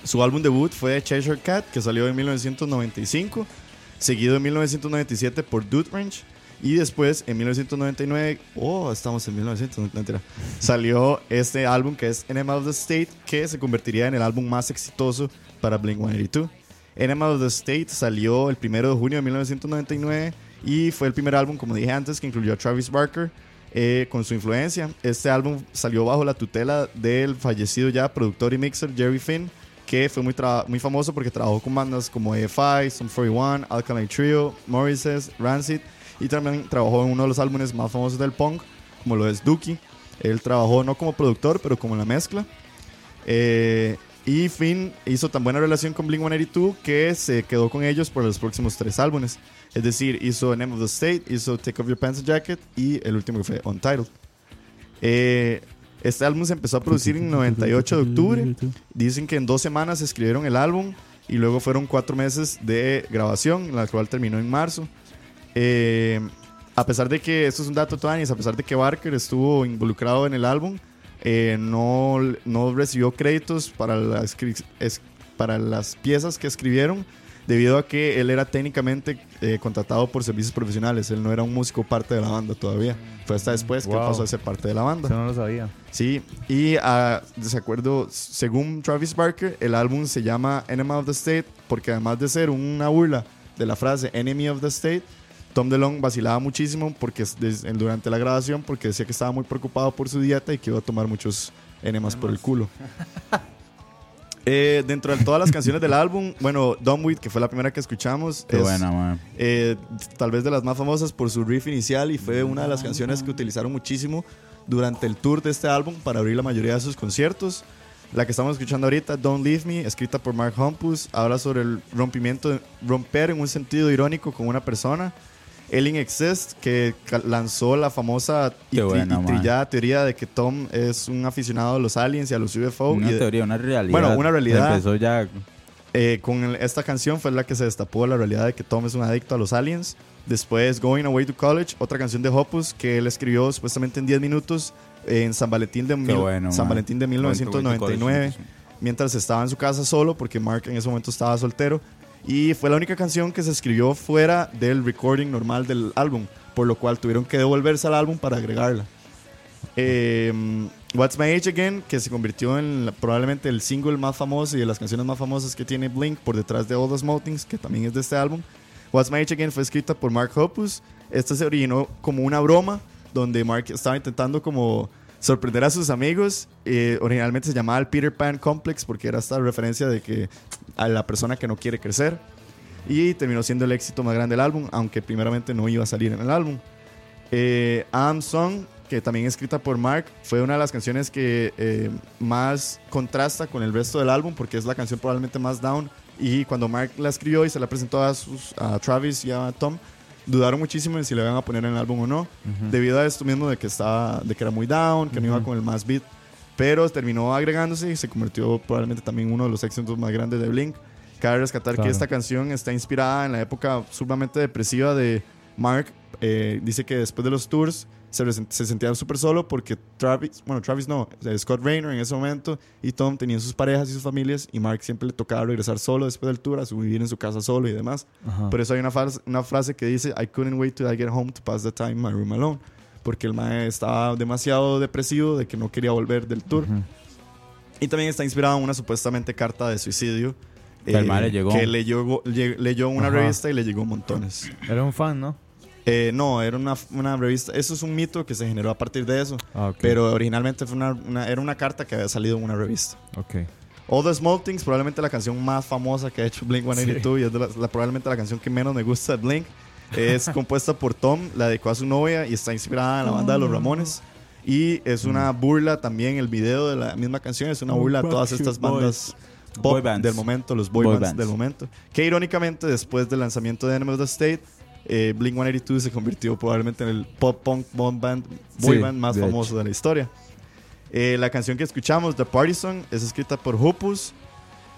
Su álbum debut fue Cheshire Cat, que salió en 1995, seguido en 1997 por Dude Range. Y después, en 1999, oh, estamos en 1900, no, salió este álbum que es Enema of the State, que se convertiría en el álbum más exitoso para Blink-182. Enema of the State salió el 1 de junio de 1999 y fue el primer álbum, como dije antes, que incluyó a Travis Barker eh, con su influencia. Este álbum salió bajo la tutela del fallecido ya productor y mixer Jerry Finn, que fue muy, muy famoso porque trabajó con bandas como EFI, Sum 41, Alkaline Trio, Morrises, Rancid y también trabajó en uno de los álbumes más famosos del punk, como lo es Dookie. Él trabajó no como productor, pero como en la mezcla. Eh, y Finn hizo tan buena relación con Blink 182 que se quedó con ellos por los próximos tres álbumes. Es decir, hizo Name of the State, hizo Take Off Your Pants and Jacket y el último que fue Untitled. Eh, este álbum se empezó a producir en 98 de octubre. Dicen que en dos semanas escribieron el álbum y luego fueron cuatro meses de grabación, la cual terminó en marzo. Eh, a pesar de que, esto es un dato todavía, a pesar de que Barker estuvo involucrado en el álbum, eh, no, no recibió créditos para las, para las piezas que escribieron debido a que él era técnicamente eh, contratado por servicios profesionales. Él no era un músico parte de la banda todavía. Fue hasta después que él Wow. pasó a ser parte de la banda. Eso no lo sabía. Sí, y a desacuerdo, según Travis Barker, el álbum se llama Enema of the State porque además de ser una burla de la frase Enemy of the State, Tom DeLonge vacilaba muchísimo porque durante la grabación porque decía que estaba muy preocupado por su dieta y que iba a tomar muchos enemas por el culo. Eh, dentro de todas las canciones del álbum, bueno, Dumb With, que fue la primera que escuchamos, Qué es- buena, eh, tal vez de las más famosas por su riff inicial y fue una de las canciones que utilizaron muchísimo durante el tour de este álbum para abrir la mayoría de sus conciertos. La que estamos escuchando ahorita, Don't Leave Me, escrita por Mark Hoppus, habla sobre el rompimiento, romper en un sentido irónico con una persona. Alien Exist, que lanzó la famosa y, tri- trillada teoría de que Tom es un aficionado a los aliens y a los UFO. Una y de- teoría, una realidad. Bueno, una realidad. Empezó ya. eh, con el- esta canción fue la que se destapó la realidad de que Tom es un adicto a los aliens. Después, Going Away to College, otra canción de Hoppus que él escribió supuestamente en 10 minutos en San Valentín de, mil- bueno, San man. Valentín de 1999, mientras estaba en su casa solo, porque Mark en ese momento estaba soltero. Y fue la única canción que se escribió fuera del recording normal del álbum, por lo cual tuvieron que devolverse al álbum para agregarla. Eh, What's My Age Again, que se convirtió en probablemente el single más famoso y de las canciones más famosas que tiene Blink por detrás de All the Smokings, que también es de este álbum. What's My Age Again fue escrita por Mark Hoppus. Esta se originó como una broma donde Mark estaba intentando como sorprender a sus amigos. Eh, originalmente se llamaba el Peter Pan Complex porque era esta referencia de que a la persona que no quiere crecer. Y terminó siendo el éxito más grande del álbum, aunque primeramente no iba a salir en el álbum. Eh, I'm Song, que también es escrita por Mark, fue una de las canciones que eh, más contrasta con el resto del álbum porque es la canción probablemente más down. Y cuando Mark la escribió y se la presentó a, sus, a Travis y a Tom, dudaron muchísimo en si le iban a poner en el álbum o no, debido a esto mismo de que, estaba, de que era muy down, que no iba con el más beat. Pero terminó agregándose y se convirtió probablemente también uno de los éxitos más grandes de Blink. Cabe rescatar Claro. que esta canción está inspirada en la época sumamente depresiva de Mark. Eh, dice que después de los tours se, se sentía súper solo porque Travis, bueno, Travis no, Scott Raynor en ese momento y Tom tenían sus parejas y sus familias y Mark siempre le tocaba regresar solo después del tour, a su vivir en su casa solo y demás. Ajá. Por eso hay una, frase- una frase que dice, I couldn't wait till I get home to pass the time in my room alone. Porque el mae estaba demasiado depresivo de que no quería volver del tour. Y también está inspirado en una supuestamente carta de suicidio. eh, mae le llegó. Que leyó, una Ajá. revista y le llegó montones. Era un fan, ¿no? Eh, no, era una, una revista. Eso es un mito que se generó a partir de eso. Ah. Pero originalmente fue una, una- era una carta que había salido en una revista. Ok. All the Small Things, probablemente la canción más famosa que ha hecho Blink 182 y es de la- la- probablemente la canción que menos me gusta de Blink. Es compuesta por Tom, la dedicó a su novia y está inspirada en la banda de los Ramones. Y es una burla también, el video de la misma canción es una burla a todas estas bandas pop Boy bands. del momento, los boy, Boy bands, bands. del momento. Que irónicamente, después del lanzamiento de Enemy of the State, eh, Blink 182 se convirtió probablemente en el pop punk band, boy Sí, band más de famoso de la historia. Eh, la canción que escuchamos, The Party Song, es escrita por Hupus,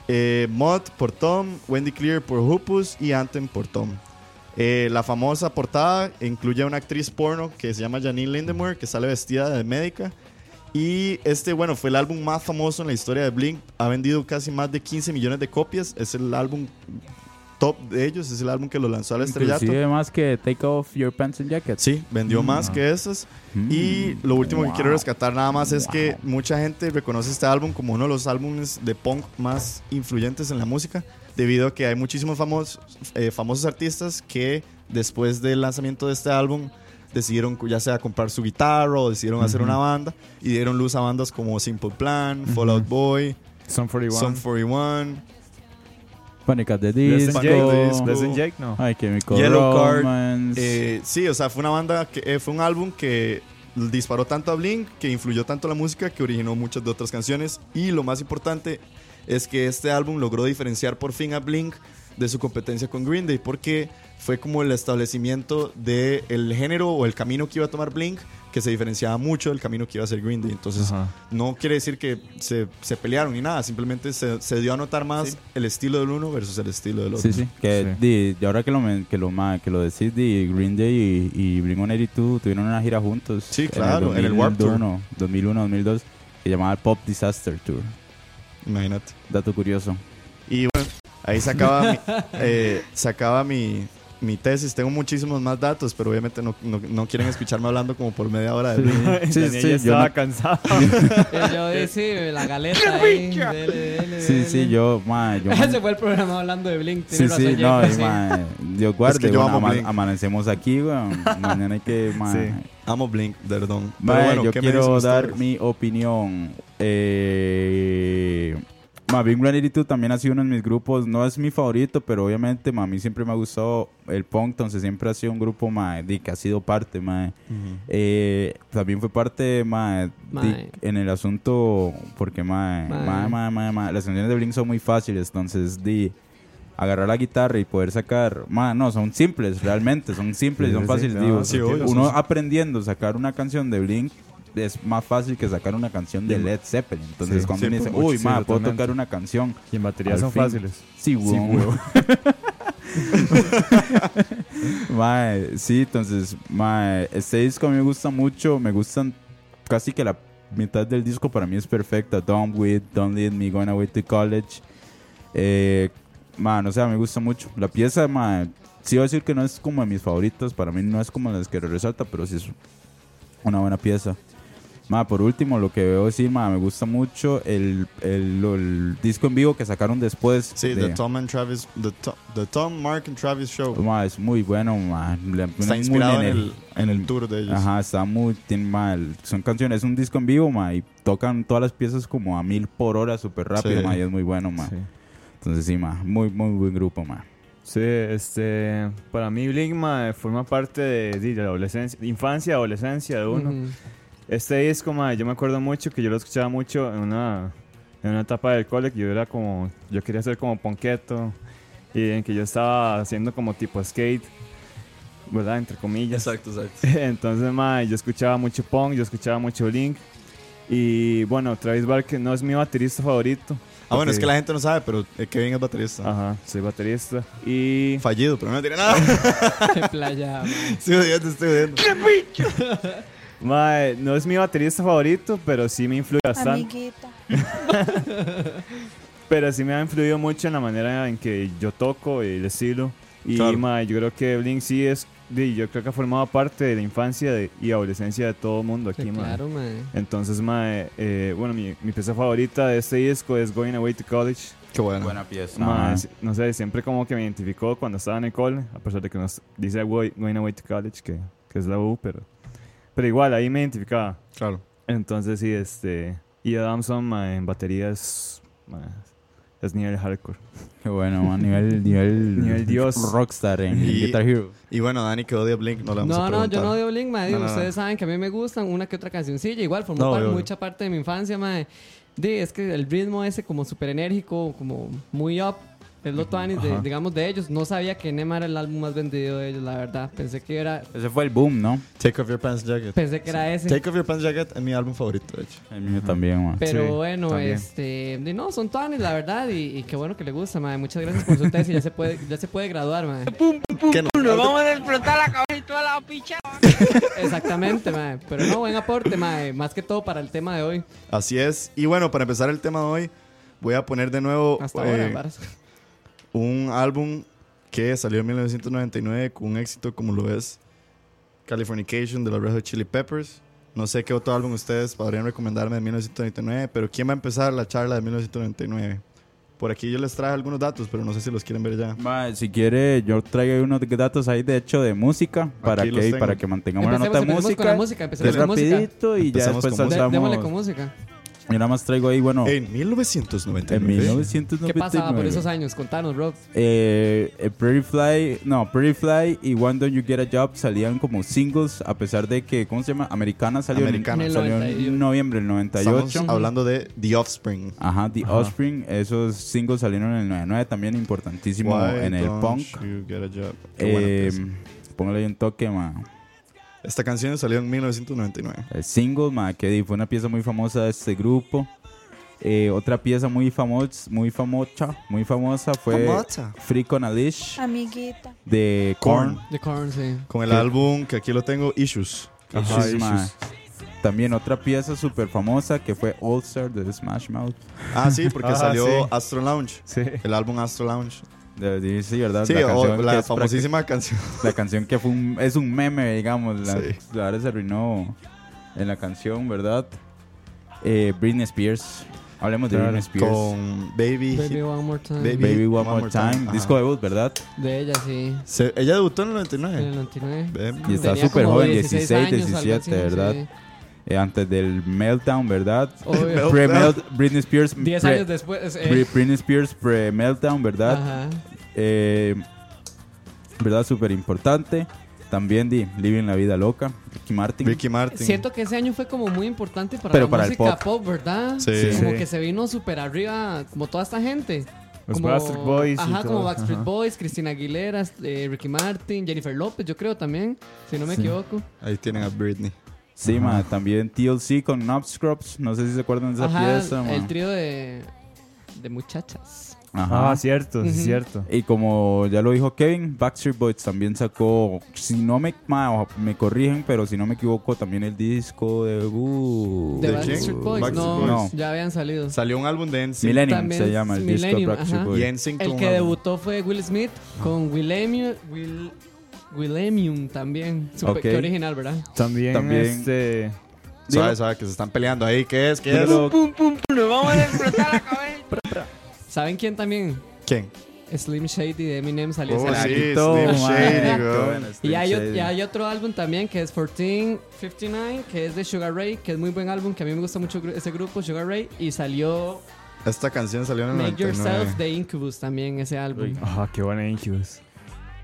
eh, Mod por Tom, Wendy Clear por Hupus y Anthem por Tom. Eh, la famosa portada incluye a una actriz porno que se llama Janine Lindemore, que sale vestida de médica. Y este, bueno, fue el álbum más famoso en la historia de Blink. Ha vendido casi más de 15 millones de copias. Es el álbum top de ellos. Es el álbum que lo lanzó al estrellato. Inclusive más que Take Off Your Pants and Jacket. Sí, vendió Mm. más que esas. Mm. Y lo último que quiero rescatar nada más es que mucha gente reconoce este álbum como uno de los álbumes de punk más influyentes en la música, debido a que hay muchísimos famosos, eh, famosos artistas que después del lanzamiento de este álbum decidieron ya sea comprar su guitarra o decidieron hacer una banda y dieron luz a bandas como Simple Plan, Fallout Boy, Son 41. Sum 41, Panic at the Disco. than Jake, no. Ay, Chemical Yellow Card, Romance. Eh, sí, o sea, fue una banda que eh, fue un álbum que disparó tanto a Blink, que influyó tanto la música, que originó muchas de otras canciones. Y lo más importante es que este álbum logró diferenciar por fin a Blink de su competencia con Green Day, porque fue como el establecimiento del género o el camino que iba a tomar Blink, que se diferenciaba mucho del camino que iba a hacer Green Day. Entonces, Ajá. no quiere decir que se, se pelearon ni nada, simplemente se, se dio a notar más el estilo del uno versus el estilo del otro. Sí, sí. Que, Sí. di- y ahora que lo, que lo, que lo decís, di, Green Day y, y Blink-182 tuvieron una gira juntos. Sí, claro, en el Warped Tour. 2001, 2002, que llamaba el Pop Disaster Tour. Imagínate. Dato curioso. Y bueno, ahí se acaba, mi, eh, se acaba mi, mi tesis. Tengo muchísimos más datos, pero obviamente no, no, no quieren escucharme hablando como por media hora de Blink. Sí, sí, yo estaba no- cansado. Yo dije, la galeta ahí. Dele, dele, Sí, dele. sí, yo, ma, yo Ese fue el programa hablando de Blink. Sí, razón, sí, no, y, sí. ma, Dios guarde, Es que yo bueno, ama- amanecemos aquí, weón. Mañana hay que, ma, Sí. Amo Blink, perdón. Ma, Pero bueno, yo ¿qué me dicen quiero ustedes? dar mi opinión. Eh, ma, Blink 182 también ha sido uno de mis grupos. No es mi favorito, pero obviamente ma, a mí siempre me ha gustado el punk. Entonces siempre ha sido un grupo ma, di, que ha sido parte. Ma. Ujú. Eh, también fue parte ma, Mae. en el asunto porque ma, Mae. ma, ma, ma, ma, las canciones de Blink son muy fáciles. Entonces di agarrar la guitarra y poder sacar, ma, no, son simples, realmente, son simples, Sí, son sí, fáciles. no, digo, sí, obvio, uno aprendiendo a sacar una canción de Blink es más fácil que sacar una canción de Led Zeppelin. Entonces, Sí, cuando sí, uno dice, mucho, uy, sí, ma, puedo totalmente. tocar una canción. Y en son fin. fáciles. Sí, huevo. Mae, sí, entonces, mae, este disco a mí me gusta mucho. Me gustan casi que la mitad del disco para mí es perfecta. Don't With, Don't Lead Me, Going Away to College. Eh, no sé, me gusta mucho. La pieza, mae, sí voy a decir que no es como de mis favoritas. Para mí no es como las que resalta, pero sí es una buena pieza. Ma, por último, lo que veo decir, ma, me gusta mucho el, el, el disco en vivo que sacaron después. Sí, de- The Tom and Travis, the, To- the Tom, Mark and Travis Show. Ma, es muy bueno, ma. Está muy inspirado en el, en el tour de ellos. Ajá, está muy, tiene mal. Son canciones, es un disco en vivo, ma, y tocan todas las piezas como a mil por hora, súper rápido, Sí. ma, y es muy bueno, ma. Sí. Entonces sí, ma, muy, muy buen grupo, ma. Sí, este, para mí Blink ma, forma parte de, de la adolescencia, infancia, adolescencia de uno. Ujú. Este disco, ma, yo me acuerdo mucho que yo lo escuchaba mucho en una, en una etapa del cole que yo era como, yo quería ser como ponqueto y en que yo estaba haciendo como tipo skate, ¿verdad? Entre comillas. Exacto, exacto. Entonces, ma, yo escuchaba mucho punk, yo escuchaba mucho Blink y bueno, Travis Barker no es mi baterista favorito. Ah, bueno, es que la gente no sabe, pero eh, Kevin es baterista. Ajá, soy baterista. Y. Fallido, pero no tiene nada. Qué playa, mae. estoy odiando, estoy odiando. Mae, no es mi baterista favorito, pero sí me influye bastante. Amiguita. Pero sí me ha influido mucho en la manera en que yo toco y el estilo. Y Claro. mae, yo creo que Blink sí es. Yo creo que ha formado parte de la infancia de- y adolescencia de todo el mundo aquí, Sí, mae. claro, mae. Entonces, mae, eh, bueno, mi, mi pieza favorita de este disco es Going Away to College. Qué bueno. Buena pieza. Mae, Ajá. si- no sé, siempre como que me identificó cuando estaba en el cole, a pesar de que nos dice Going Going Away to College, que, que es la U, pero, pero igual, ahí me identificaba. Claro. Entonces, sí, este. Y Adamson en baterías mae, es nivel hardcore. Qué bueno, man. Nivel, nivel, Nivel Dios. Rockstar en Y- Guitar Hero. Y bueno, Dani que odia Blink, no le vamos a No, no, yo no odio Blink. Digo, No, no, no. ustedes saben que a mí me gustan una que otra cancioncilla. Igual, formó No, par- obvio, obvio. mucha parte de mi infancia. Di, es que el ritmo ese como súper enérgico, como muy up, es lo tuanis de, digamos, de ellos. No sabía que Nema era el álbum más vendido de ellos, la verdad. Pensé que era, Ese fue el boom, ¿no? Take off your pants jacket. pensé que era ese. Take off your pants jacket es mi álbum favorito, de hecho. El mío también, man. Pero Sí, bueno, también. este, di, no, son tuanis, la verdad, y, y qué bueno que le gusta, mae. Muchas gracias por su tesis, ya se puede, ya se puede graduar, mae. ¿Qué no? Exactamente, mae. Pero no, buen aporte, mae. Más que todo para el tema de hoy. Así es. Y bueno, para empezar el tema de hoy, voy a poner de nuevo Hasta eh, ahora, varas. Un álbum que salió en 1999 con un éxito como lo es Californication de los Red Hot Chili Peppers. No sé qué otro álbum ustedes podrían recomendarme de 1999, pero ¿quién va a empezar la charla de 1999? Por aquí yo les traje algunos datos, pero no sé si los quieren ver ya. Ma, si quiere, yo traigo unos datos ahí, de hecho, de música, para que, para que mantengamos la nota de empecemos con la música, música. empecemos Es con música. rapidito y ya después con música. Démosle con música. Nada más traigo ahí, bueno, En en 1999. 1999. ¿Qué pasaba por esos años? Contanos, Rob. Eh, eh, Pretty Fly, no, Pretty Fly y Why Don't You Get a Job salían como singles, a pesar de que, ¿cómo se llama? Americana salió, Americana. En, En salió 98. en noviembre del 98. Estamos hablando de The Offspring. Ajá, The Ajá. Offspring, esos singles salieron en el 99, también importantísimo Why en el don't punk. you get a job? Qué buena Eh, póngale ahí un toque, ma. Esta canción salió en 1999. El single, ma, que di- fue una pieza muy famosa de este grupo. Eh, otra pieza muy famosa, muy famosa, muy famosa fue Famosa. Freak on a Leash Amiguita. de Korn. Corn, sí. Con el ¿Qué? álbum que aquí lo tengo, Issues. Ajá, Issues, ma. También otra pieza súper famosa que fue All Star de Smash Mouth. Ah, sí, porque Ah, salió sí. Astro Lounge. Sí. El álbum Astro Lounge. De, sí, ¿verdad? Sí, la canción la famosísima canción. La canción que fue un, es un meme, digamos. La, Sí. la verdad se arruinó en la canción, ¿verdad? Eh, Britney Spears. Hablemos de. Britney Spears. Con Baby. Baby One More Time. Baby. Baby One, One More More Time. Time. Disco debut, ¿verdad? De ella, sí. Se- ella debutó en el En 99. el 99. Ven. Y está súper joven, 16 16, años, algo 17, así, ¿verdad? sí. Eh, antes del Meltdown, ¿verdad? Pre-melt, Britney Spears. 10 pre- años después. eh, Bri- Britney Spears pre-Meltdown, ¿verdad? Ajá. Eh, ¿Verdad? Súper importante. También di Living la Vida Loca, Ricky Martin. Ricky Martin. Siento que ese año fue como muy importante para Pero la para el música pop. pop. ¿verdad? Sí. Como que se vino súper arriba, como toda esta gente. Los como, Backstreet Boys y Ajá, todo, como Backstreet ajá. Boys, Cristina Aguilera, eh, Ricky Martin, Jennifer López, yo creo también, si no me equivoco. Ahí tienen a Britney. Sí, ma, también TLC con Knob Scrubs. No sé si se acuerdan de esa Ajá, pieza. ma. el trío de, de muchachas. Ajá. Ah, cierto, sí, Ujú. cierto. Y como ya lo dijo Kevin, Backstreet Boys también sacó, si no me, ma, me corrigen, pero si no me equivoco, también el disco de... Uh, De ¿De Backstreet quién? Boys, Backstreet no, Boys. No. ya habían salido. Salió un álbum de NSYNC. Millennium También se llama el Millennium, disco de Backstreet ajá. Boys. Y NSYNC El que debutó fue Will Smith con Willemium, Will, Willemium también. Super, Ok. Qué original, ¿verdad? También, También- este... Sabe, sabe que se están peleando ahí. ¿Qué es? ¿Qué es? Pero- ¿Saben quién también? ¿Quién? Slim Shady de Eminem salió Oh, ese sí, Slim ma. Shady, bueno, Y hay, o- y hay otro álbum también que es 1459, que es de Sugar Ray, que es muy buen álbum, que a mí me gusta mucho ese grupo, Sugar Ray. Y salió Esta canción salió en el Make 99. Yourself de Incubus también, ese álbum. Uy. Ajá, qué buena Incubus.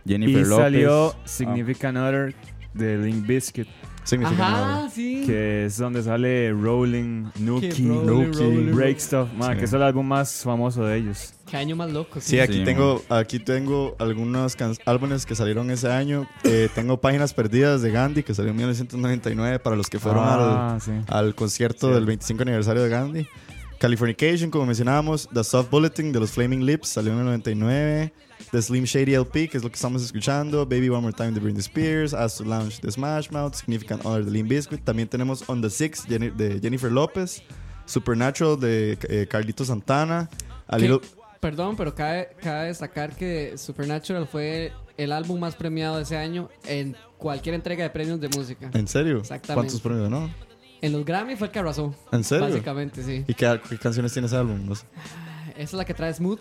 Jennifer Y Lopez. salió Ah. Significant Other de Link Biscuit, Significa nada. Ajá, sí. que es donde sale Rolling, Nuki, rolling, Break Stuff, man, Sí. que es el álbum más famoso de ellos. Qué año más loco. Sí, aquí Sí, tengo, aquí tengo algunos álbumes que salieron ese año. Eh, tengo Páginas Perdidas de Gandhi, que salió en 1999 para los que fueron ah, sí. al, al concierto Sí. del 25 aniversario de Gandhi. Californication, como mencionábamos. The Soft Bulletin de los Flaming Lips salió en el 99. The Slim Shady LP, que es lo que estamos escuchando. Baby One More Time de Britney Spears. Astro Lounge de Smash Mouth. Significant Other de Limp Bizkit. También tenemos On the Six de Jennifer Lopez. Supernatural de eh, Carlito Santana. A Little- Perdón, pero cabe, cabe destacar que Supernatural fue el álbum más premiado de ese año en cualquier entrega de premios de música. ¿En serio? Exactamente. ¿Cuántos premios, no? En los Grammy fue el que arrasó. ¿En serio? Básicamente, sí. ¿Y qué, qué canciones tiene ese álbum? No sé. Esa es la que trae Smooth.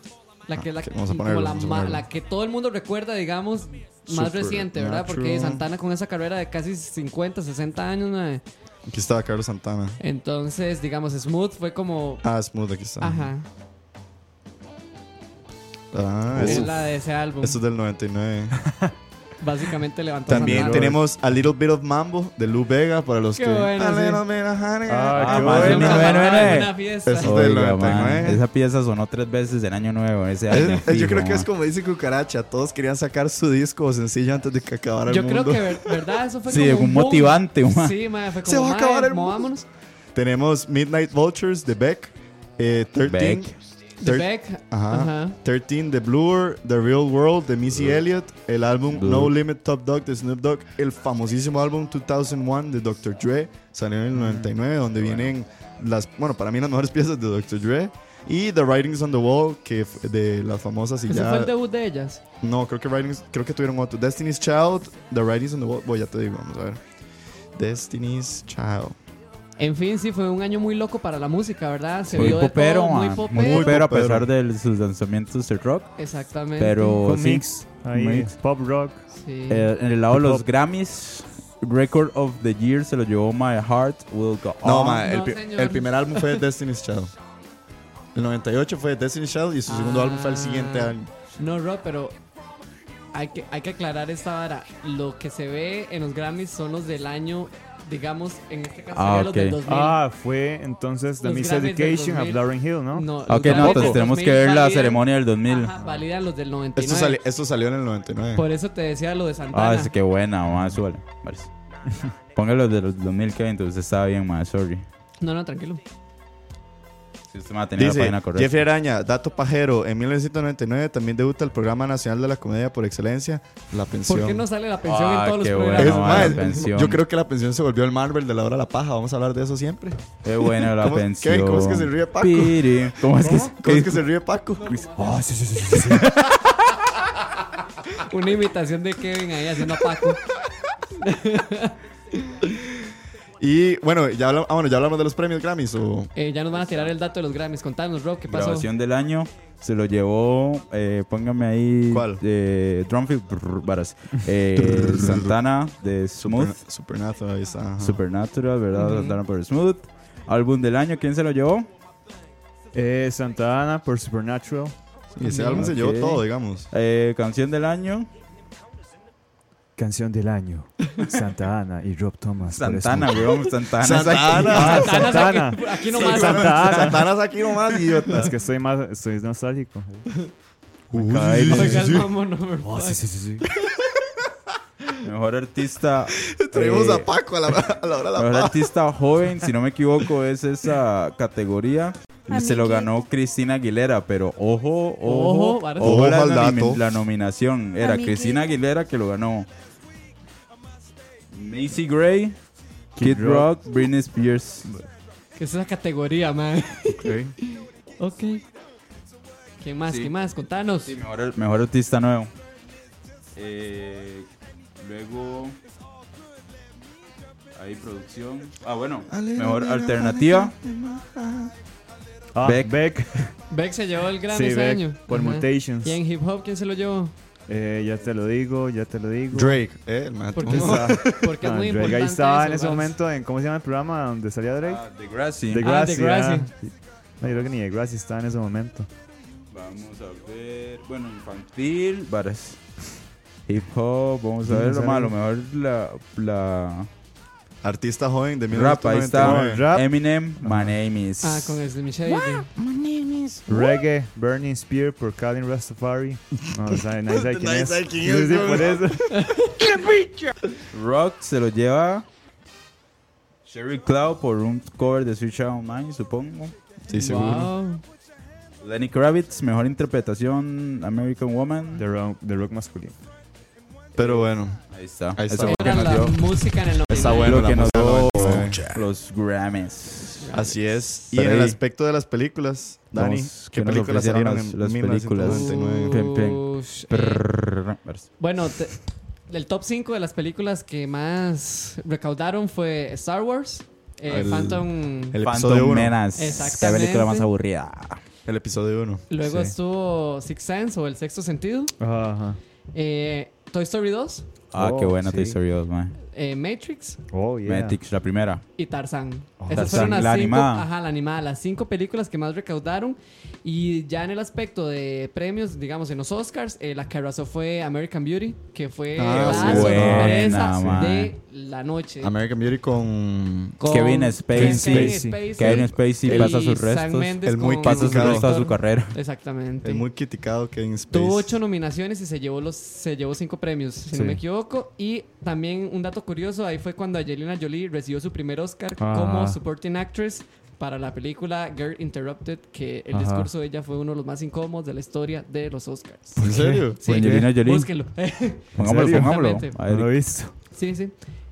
La que es la, ok, vamos a como la, vamos a ma- ponerlo. la que todo el mundo recuerda, digamos, más reciente, ¿verdad? Porque. Santana con esa carrera de casi 50, 60 años. Aquí estaba Carlos Santana. Entonces, digamos, Smooth fue como. Ah, Smooth, aquí está. Ajá. Ah, Es la de ese álbum. eso es del 99. Básicamente levantó También Santana. tenemos A Little Bit of Mambo de Lou Vega para los Qué que. bueno, A sí. little bit of honey. Ah, Ah, qué bueno. 99. Una fiesta. Eso- del Oiga, 99. man, esa pieza sonó tres veces en Año Nuevo. Ese Es- año es- yo fijo, creo que es man. como dice Cucaracha. Todos querían sacar su disco o sencillo antes de que acabara el Yo mundo. creo que, ver- ¿verdad? Eso fue Sí, como un boom. motivante, man. Sí, fue como, Se va a acabar el mundo. movámonos. Tenemos Midnight Vultures de Beck. Eh, 13. Beck. The Beck. Ajá. Ajá. 13 de Blur, The Real World de Missy Elliott, el álbum. No Limit Top Dog de Snoop Dogg, el famosísimo álbum 2001 de Dr. Dre, salió en el 99, donde vienen las, bueno, para mí las mejores piezas de Dr. Dre. Y The Writings on the Wall, que de las famosas y Ese ya. fue el debut de ellas. No, creo que Writings, creo que tuvieron otro. Destiny's Child, The Writings on the Wall. Voy, ya te digo, vamos a ver. Destiny's Child. En fin, sí, fue un año muy loco para la música, ¿verdad? Se Muy vio de popero, todo, muy popero. muy popero a pesar de sus lanzamientos de rock. Exactamente. Pero sí, mix. Ahí, mix. pop rock. Sí. Eh, en el lado de los. Grammys, Record of the Year se lo llevó My Heart Will Go No, On. ma, el, no, pi- señor. el primer álbum fue Destiny's Child. El 98 fue Destiny's Child y su segundo Ah. álbum fue el siguiente año. No, Rob, pero hay que, hay que aclarar esta vara. Lo que se ve en los Grammys son los del año, digamos, en este caso Ah, sería los del ok. 2000. Ah, fue entonces The Miss Education of 2000. Lauren Hill, ¿no? No, Ok, no, entonces del tenemos que 2000 ver la validan- ceremonia del 2000. Ajá, validan los del 99. Esto, sali- esto salió en el 99. Por eso te decía lo de Santana. Ah, es que buena, más súbale. Vale. Póngalo de los 2000 que entonces estaba bien, más sorry. No, no, tranquilo. Si usted me va a tener la Dice página correcta. Jeffrey Araña, dato pajero, en 1999 también debuta el Programa Nacional de la Comedia por Excelencia, La Pensión. ¿Por qué no sale la pensión Ah, en todos los programas? Es más, la pensión. Yo creo que la pensión se volvió el Marvel de la hora de la paja. Vamos a hablar de eso siempre. Qué buena la ¿Cómo- pensión. qué? ¿Cómo es que se ríe Paco? Piri. ¿Cómo es que, ¿Cómo, ¿Cómo es que se ríe Paco? Ah, sí, sí, sí, sí, sí. Una imitación de Kevin ahí haciendo a Paco. Y bueno, ya hablamos, ah, bueno, ya hablamos de los premios Grammys. O... Eh, ya nos van a tirar el dato de los Grammys. Contanos, Rob, ¿qué pasó? Grabación del año se lo llevó, eh, póngame ahí. ¿Cuál? Eh, Drumfield, brr, varas. Eh, Santana de Smooth. Super- Supernatural, ahí está. ajá. Supernatural, ¿verdad? Ujú. Santana por Smooth. Álbum del año, ¿quién se lo llevó? Eh, Santa Ana por Supernatural. Y ese álbum se llevó todo, digamos. Eh, canción del año. Canción del año. Santa Ana y Rob Thomas. Santana, weón. Santana. Santana. Ah, Santana, aquí, aquí nomás. Santa Ana. Santana es aquí nomás, idiota. Es que estoy más, estoy nostálgico. Uy, sí, sí, Oh. Mejor artista. Traemos eh, a Paco a la, a la hora de la Mejor artista joven, si no me equivoco, es esa categoría. Se lo ganó Cristina Aguilera, pero ojo, ojo, Ojo, la, nominación. Era. Cristina Aguilera que lo ganó. Macy Gray, Kid, Kid Rock, Britney Spears. ¿Qué es esa categoría, man? Ok. ok. ¿Quién más? Sí. ¿Quién más? Contanos. Sí, mejor, mejor artista nuevo. Eh, luego. Ahí producción. Ah, bueno. Mejor alternativa. Ah, Beck. Beck. Beck se llevó el Grammy Sí, ese Beck. año. Por Ajá. Mutations. ¿Y en hip hop quién se lo llevó? Eh, ya te lo digo, ya te lo digo. Drake, eh, el. Porque, Ah, porque es muy Drake importante. ahí estaba en eso, ese varas. momento en, ¿cómo se llama el programa donde salía Drake? Ah, Degrassi. The Ah, Grassy. Degrassi. ah. No, yo creo que ni The Grassy estaba en ese momento. Vamos a ver. Bueno, infantil. Varas. Hip hop. Vamos a ver. Lo malo. Mejor la. la Artista joven de rap. Ahí está. 1999. Rap. Eminem. My name is. Ah, con el Slim Reggae, Burning Spear por Colin Rastafari. No, o sea, nadie sabe quién Nadie es. sabe quién Sí, es, por eso. Rock se lo lleva. Sherry Cloud por un cover de Switch Out Online, supongo. Sí, seguro. Wow. Lenny Kravitz, mejor interpretación, American Woman. The rock, the rock masculino. Pero bueno, Ahí está. Ahí Eso está. fue lo que nos dio, música en el 99. está bueno lo que nos dio 99. los Grammys. Así es. Y Pero en el aspecto de las películas, Dani, ¿qué ¿qué películas salieron las- en las películas? 1999? Pim, pim. Ush, eh, bueno, te- el top 5 de las películas que más recaudaron fue Star Wars, eh, El- Phantom. El episodio Phantom 1. Menace. Qué Exactamente. película más aburrida. El episodio 1. Luego sí. estuvo Sixth Sense o El Sexto Sentido. Ajá, ajá. eh, Toy Story 2. Ah, qué Oh, buena sí. Toy Story 2, man. eh, Matrix Oh, yeah. Matrix, la primera. y Esas fueron las la cinco, animada. Ajá, la animada. Las cinco películas que más recaudaron. Y ya en el aspecto de premios, digamos, en los Oscars, eh, la que arrasó fue American Beauty, que fue Ah, la sí. sorpresa Buena, de la noche. American Beauty con... Con Kevin Spacey. Kevin Spacey. Kevin Spacey y pasa sus restos. El muy Pasa sus restos a su carrera. Exactamente. El muy criticado Kevin Spacey. Tuvo ocho nominaciones y se llevó los se llevó cinco premios, si no Sí. me equivoco. Y también un dato curioso, ahí fue cuando Angelina Jolie recibió su primer Oscar Ah. como Supporting Actress para la película Girl Interrupted, que el Ajá. discurso de ella fue uno de los más incómodos de la historia de los Oscars. ¿En serio? Sí, Angelina Jolie. búsquenlo. Pongámoslo, pongámoslo. No lo he visto. sí, sí.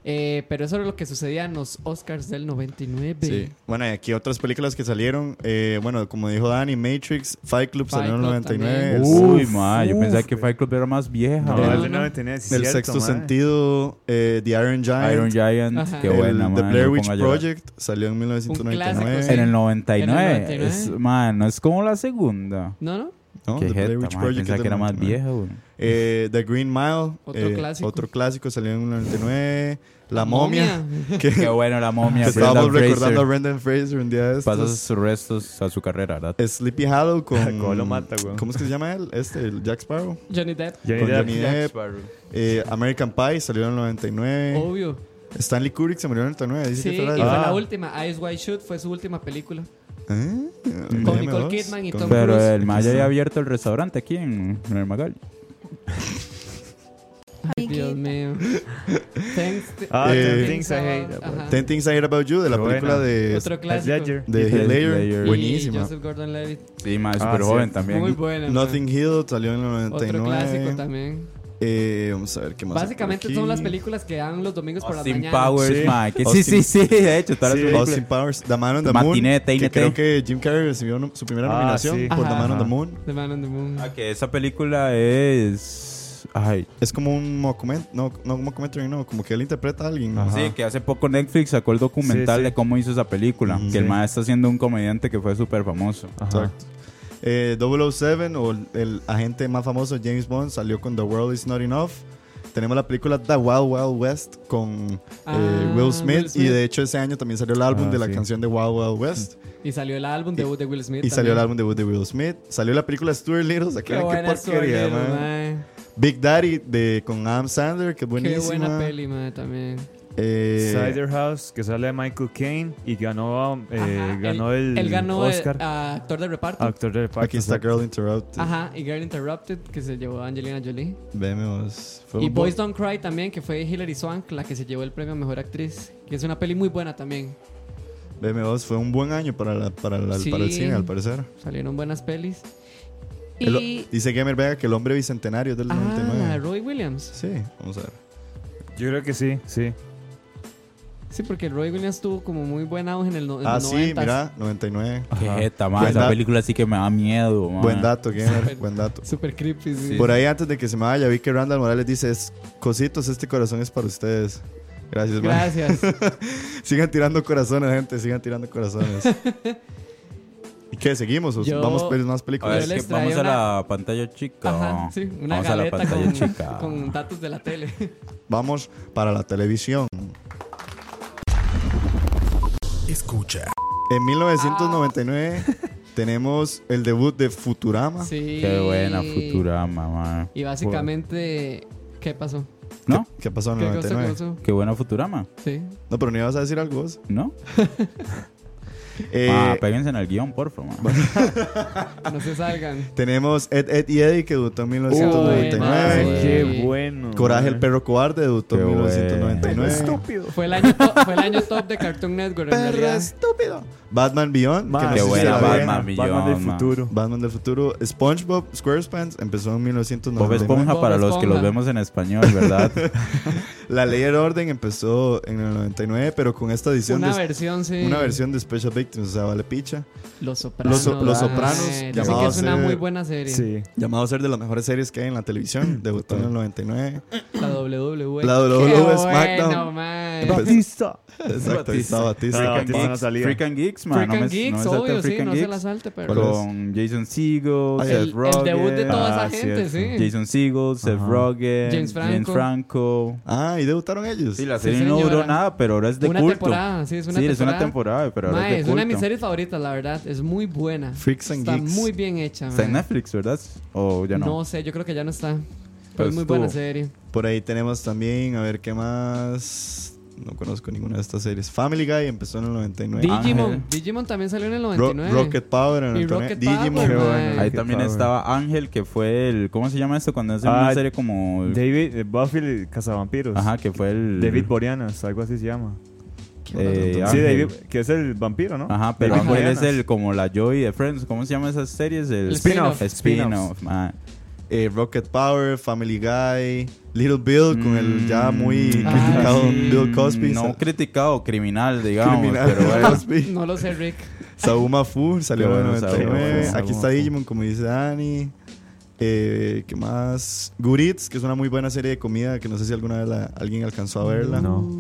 Eh, pero eso era lo que sucedía en los Oscars del 99. Sí. Bueno, y aquí otras películas que salieron. eh, bueno, como dijo Dani, Matrix, Fight Club Fight salió en el Club 99. El, también. Uy, Uf, ma, yo uf. pensaba que Fight Club era más vieja. No, No, el no. 99 sí, el cierto, sexto sentido, eh, The Iron Giant. Iron Giant, Ajá. qué el buena, The ma, Blair Witch. Project salió en Un 1999. clásico, En el 99. En el 99. Es, man, no es como la segunda. ¿No, no? ¿No? Qué The Blair Witch Project pensaba que era más 99. vieja, güey. Eh, The Green Mile. Otro eh, clásico. Otro clásico salió en el 99. La, momia. Que, Qué bueno la momia. que estábamos recordando a. Brendan Fraser un día de estos. Pasa sus restos a su carrera, ¿verdad? Sleepy Hollow con... ¿Cómo lo mata, güey? ¿Cómo es que se llama él? Este, el Jack Sparrow. Johnny Depp. Johnny Con Depp. Johnny Depp. Eh, American Pie salió en el 99. Obvio. Stanley Kubrick se murió en el 99. Dice Sí, que y fue. Ah. la última. Eyes Wide Shut fue su última película. ¿Eh? Con Nicole. Kidman y Tom Pero Cruise. el Maya había abierto el restaurante aquí en, en el Magal. Ay, Dios mío. Thanks. to- Ah, Eh, Ten Things I Hate About. Ten Things I Hate About You, de la Qué película buena. de, Otro Heath clásico. Ledger. de Heath Heath Ledger. Ledger. Y Buenísima. Joseph Gordon-Levitt. Sí, más Ah, súper sí. joven también. Muy buena. Nothing Hill salió en el Otro 99. clásico también. Eh, vamos a ver qué más. Básicamente son las películas que dan los domingos por la Austin mañana. Powers, Sí. que sí, Austin- sí, sí, de hecho, todas las Sí. películas. Austin Powers, The Man on the Matiné, Moon. Que TNT. creo que Jim Carrey recibió su primera Ah, nominación sí. por The Ajá. Man on the. Moon. The Man on the Moon. Ah, que esa película es... Ay, Es como un document, no, no documentary, no, como que él interpreta a alguien. Ajá. sí, que hace poco Netflix sacó el documental Sí, sí. de cómo hizo esa película. Ujú. que el Sí. maestro está siendo un comediante que fue súper famoso. Ajá. Exacto. Eh, 007 o el, el agente más famoso James Bond salió con The World Is Not Enough. Tenemos la película The Wild Wild West con eh, Ah, Will, Smith, Will Smith. y de hecho ese año también salió el álbum Ah, de la sí. canción de Wild Wild West Y salió el álbum debut de Will Smith. y salió el también. álbum debut de Will Smith. Salió la película Stuart Little, Qué qué, qué buena porquería, Stuart man. Little, mae. Big Daddy de, con Adam Sandler, que Qué buenísima. buena peli, mae, también. Eh, Cider House, que sale Michael Caine y ganó, eh, Ajá, ganó él, el él ganó el- Oscar. a actor de reparto. actor de reparto. aquí está Girl Interrupted. Ajá, y Girl Interrupted, que se llevó a Angelina Jolie. Vemos. Fue Y Boys bo- Don't Cry también, que fue Hilary Swank, la que se llevó el premio a Mejor Actriz. Que es una peli muy buena también. BM2 fue un buen año para, la- para, la- Sí. para el cine, al parecer. Salieron buenas pelis. El- Y... dice Gamer Vega que el hombre bicentenario es del Ah, 99. Roy Williams. Sí, vamos a ver. Yo creo que sí, sí. Sí, porque Roy Williams tuvo como muy buen auge en el no- en Ah, los sí, 90s. mira, 99. Qué jeta, ma, Buen esa película sí que me da miedo, ma. Buen dato, Gamer, buen dato. Super creepy, sí. Por ahí, antes de que se me vaya, vi que Randall Morales dice: Cositos, este corazón es para ustedes. Gracias, man. Gracias. sigan tirando corazones, gente, sigan tirando corazones. ¿Y qué? ¿Seguimos? ¿O Yo- ¿Vamos a ver más A películas? ver, Yo les es que vamos a la pantalla chica. Ajá, sí, una vamos a la galeta pantalla con, chica. con datos de la tele. Vamos para la televisión. Escucha. En 1999 tenemos el debut de Futurama. Sí. Qué buena Futurama, ma. Y básicamente, ¿qué pasó? ¿No? ¿Qué pasó en ¿Qué el cosa 99? pasó? Qué buena Futurama, Sí. No, pero no ibas a decir algo vos. ¿no? Eh, Ah, péguense en el guion, por favor. No se salgan. tenemos Ed, Ed y Eddie, que debutó en Uy, 1999. madre. Qué bueno. Coraje, el perro cobarde, debutó en bueno. 1999. Estúpido. Fue el año, fue el año top de Cartoon Network, Perro estúpido. Batman Beyond, Man, que no Qué buena Batman. Beyond, Batman del futuro. Batman del futuro. SpongeBob SquarePants empezó en Bob 1999. Esponja Bob para los que los Esponja. vemos en español, ¿verdad? La Ley del Orden empezó en el 99, pero con esta edición Una de versión, sí. una versión de Special Victims, o sea, vale picha. Los Sopranos. Los So- Los Sopranos, Ay, dicen que es una eh, muy buena serie. Sí. Llamado a ser de las mejores series que hay en la televisión. Debutó en el 99. La WWE. La WWE SmackDown. Bueno, man. Batista. Exacto, Batista. Ah, Freak and Batista no Geeks, salía. Freak and Geeks, man. Freak no and me, Geeks, no obvio, sí, no se la salte, pero. Con Jason Segel, Seth el, Rogen. el debut de toda Ah, esa gente, cierto. sí. Jason Segel, Seth Ajá. Rogen, James Franco. Franco. Ah, y debutaron ellos. Sí, la Sí, serie no duró señora. nada, pero ahora es de una culto. temporada, sí, es una sí, temporada. es una temporada, pero ahora Mae, es de culto. Una de mis series favoritas, la verdad. Es muy buena. Freaks and Está Geeks. muy bien hecha, Está en mae. Netflix, ¿verdad? O ya no. No sé, yo creo que ya no está. Pero Pues es muy buena serie. Por ahí tenemos también, a ver qué más. No conozco ninguna de estas series. Family Guy empezó en el 99. Digimon. Ángel. Digimon también salió en el Ro- 99. Rocket Power en el Y 99. Rocket Digimon. Power, bueno. Ahí Qué también power. estaba Ángel, que fue el. ¿Cómo se llama esto? Cuando hacen Ah, una serie como. David, eh, Buffy Cazavampiros. Ajá, que fue el. David Boreanas, algo así se llama. Eh, Sí, Ángel. David, que es el vampiro, ¿no? Ajá, pero David Ángel es el como la Joy de Friends. ¿Cómo se llaman esas series? El, El spin-off. Spin-off. man. Eh, Rocket Power, Family Guy, Little Bill con el ya muy Mm, criticado ah, Bill Cosby. No criticado, criminal, digamos. criminal Pero bueno. Cosby. No lo sé, Rick. Sauma Fu salió en bueno, Sauma 99. Fu. Aquí está. Digimon, como dice Dani. Eh, ¿Qué más? Good Eats, que es una muy buena serie de comida que no sé si alguna vez la- alguien alcanzó a verla. No.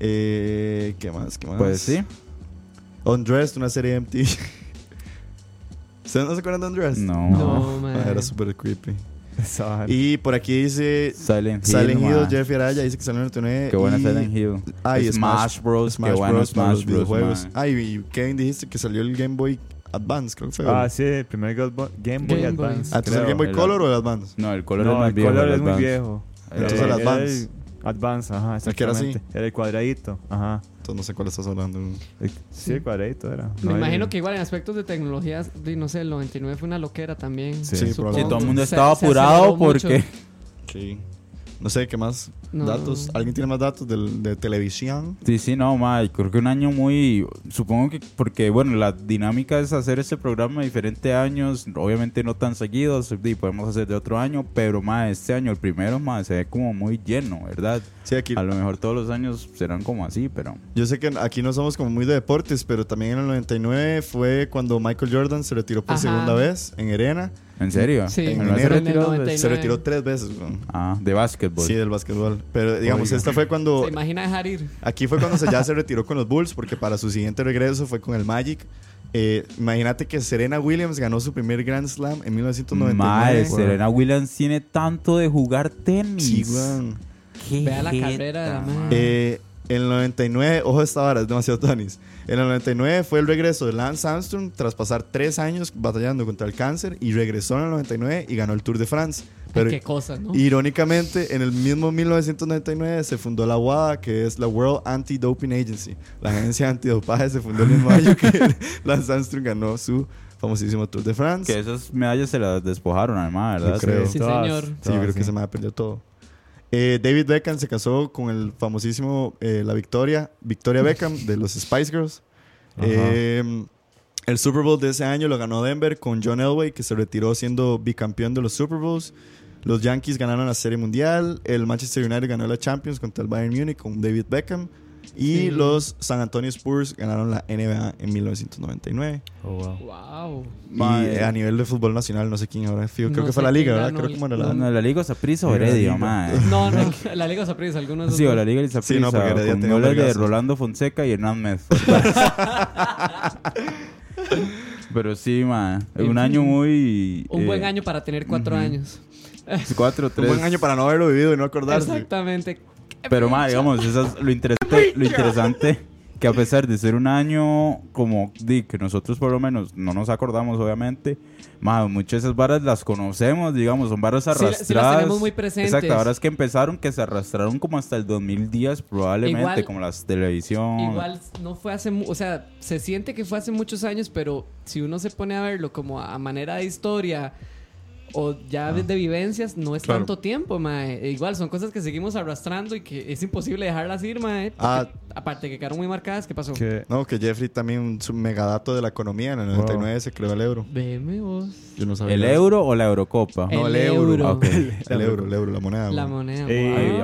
Eh, ¿Qué más? ¿Qué más? Pues sí. Undressed, una serie de MTV. ¿Ustedes no se acuerdan de Undressed? No. No, Ah, man. era súper creepy. Y por aquí dice Silent Hill. Silent Hill, man. Jeffrey Araya dice que salió en el 99. Qué buena y- Silent Hill. Ah, y Smash, Bros. Smash qué bueno Bros. para Smash los Bros. videojuegos. man. Ah, y Kevin dijiste que salió el Game Boy Advance, creo que fue. Ah, sí, el primer Game Boy, Game Boy. Advance. Ah, entonces el. Game Boy el- Color o el Advance. No, el color no, es más el viejo. color el es muy viejo. Entonces Eh, el era Advance. Advance, ajá, El que era así. exactamente. Era el cuadradito, ajá. Entonces no sé cuál estás hablando. El- sí, el cuadradito era. Me No, imagino que igual en aspectos de tecnologías, no sé, el 99 fue una loquera también. Sí, Sí. Sí, todo el mundo estaba se apurado porque. Sí. No sé, ¿qué más? No. Datos. ¿Alguien tiene más datos del- de, televisión? Sí, sí, no, ma, creo que un año muy, supongo que porque, bueno, la dinámica es hacer este programa de diferentes años, obviamente no tan seguidos, y podemos hacer de otro año, pero, ma, este año, el primero, ma, se ve como muy lleno, ¿verdad? Sí, aquí. A lo mejor todos los años serán como así, pero... Yo sé que aquí no somos como muy de deportes, pero también en el 99 fue cuando Michael Jordan se retiró por Ajá. segunda vez en Arena. ¿En serio? Sí. Se 99. retiró tres veces. Ah, de básquetbol. Sí, del básquetbol. Pero digamos, Oiga. esta fue cuando. ¿Se imagina dejar ir? Aquí fue cuando se, ya se retiró con los Bulls, porque para su siguiente regreso fue con el Magic. Eh, imagínate que Serena Williams ganó su primer Grand Slam en 1999. Mae, Weón. Serena Williams tiene tanto de jugar tenis. Sí, Vea la jeta, carrera de la. Eh, en el 99, ojo esta vara, es demasiado tenis. En el 99 fue el regreso de Lance Armstrong tras pasar tres años batallando contra el cáncer y regresó en el 99 y ganó el Tour de France. Pero qué cosas, ¿no? irónicamente, en el mismo 1999 se fundó la WADA, que es la World Anti-Doping Agency. La agencia antidopaje se fundó el mismo año que Lance Armstrong ganó su famosísimo Tour de France. Que esas medallas se las despojaron además, ¿verdad? Yo creo. Sí, Todas, señor. Sí, yo creo que se me ha perdido todo. Eh, David Beckham se casó con el famosísimo eh, La Victoria, Victoria Beckham de los Spice Girls. Eh, el Super Bowl de ese año lo ganó Denver con John Elway, que se retiró siendo bicampeón de los Super Bowls. Los Yankees ganaron la Serie Mundial. El Manchester United ganó la Champions contra el Bayern Munich con David Beckham. Y Sí. los San Antonio Spurs ganaron la NBA en 1999. Oh, wow. Y eh, a nivel de fútbol nacional, no sé quién ahora. Creo No que fue la liga, ¿verdad? Creo que era No, la, no, la Liga Saprissa o Heredia, mae. No, no, la Liga Saprissa, algunos Sí, o la Liga Saprissa. Sí, no, porque Heredia con tenía un goles de. Rolando Fonseca y Hernán Med. Pero sí, ma. Un año muy... Un buen eh, año para tener cuatro años. Cuatro, Un tres. buen año para no haberlo vivido y no acordarse. Exactamente. Pero, ma, digamos, eso es lo interesante, lo interesante que a pesar de ser un año como di, que nosotros por lo menos no nos acordamos obviamente, ma, muchas de esas varas las conocemos, digamos, son varas arrastradas. sí las tenemos muy presentes. Exacto, ahora es que empezaron que se arrastraron como hasta el 2010 probablemente, Igual- como las televisión. Igual no fue hace, o sea, se siente que fue hace muchos años, pero si uno se pone a verlo como a manera de historia o ya de, de vivencias, no es Claro. tanto tiempo, mae. E Igual son cosas que seguimos arrastrando y que es imposible dejarlas ir, mae. Ah. aparte que quedaron muy marcadas, ¿qué pasó? Que, No, que Jeffrey también un su- megadato de la economía. En el 99 se creó el euro. Veme vos. Yo no sabía. ¿El eso. euro o la Eurocopa? El No, el euro. El euro, el euro, la moneda. La moneda.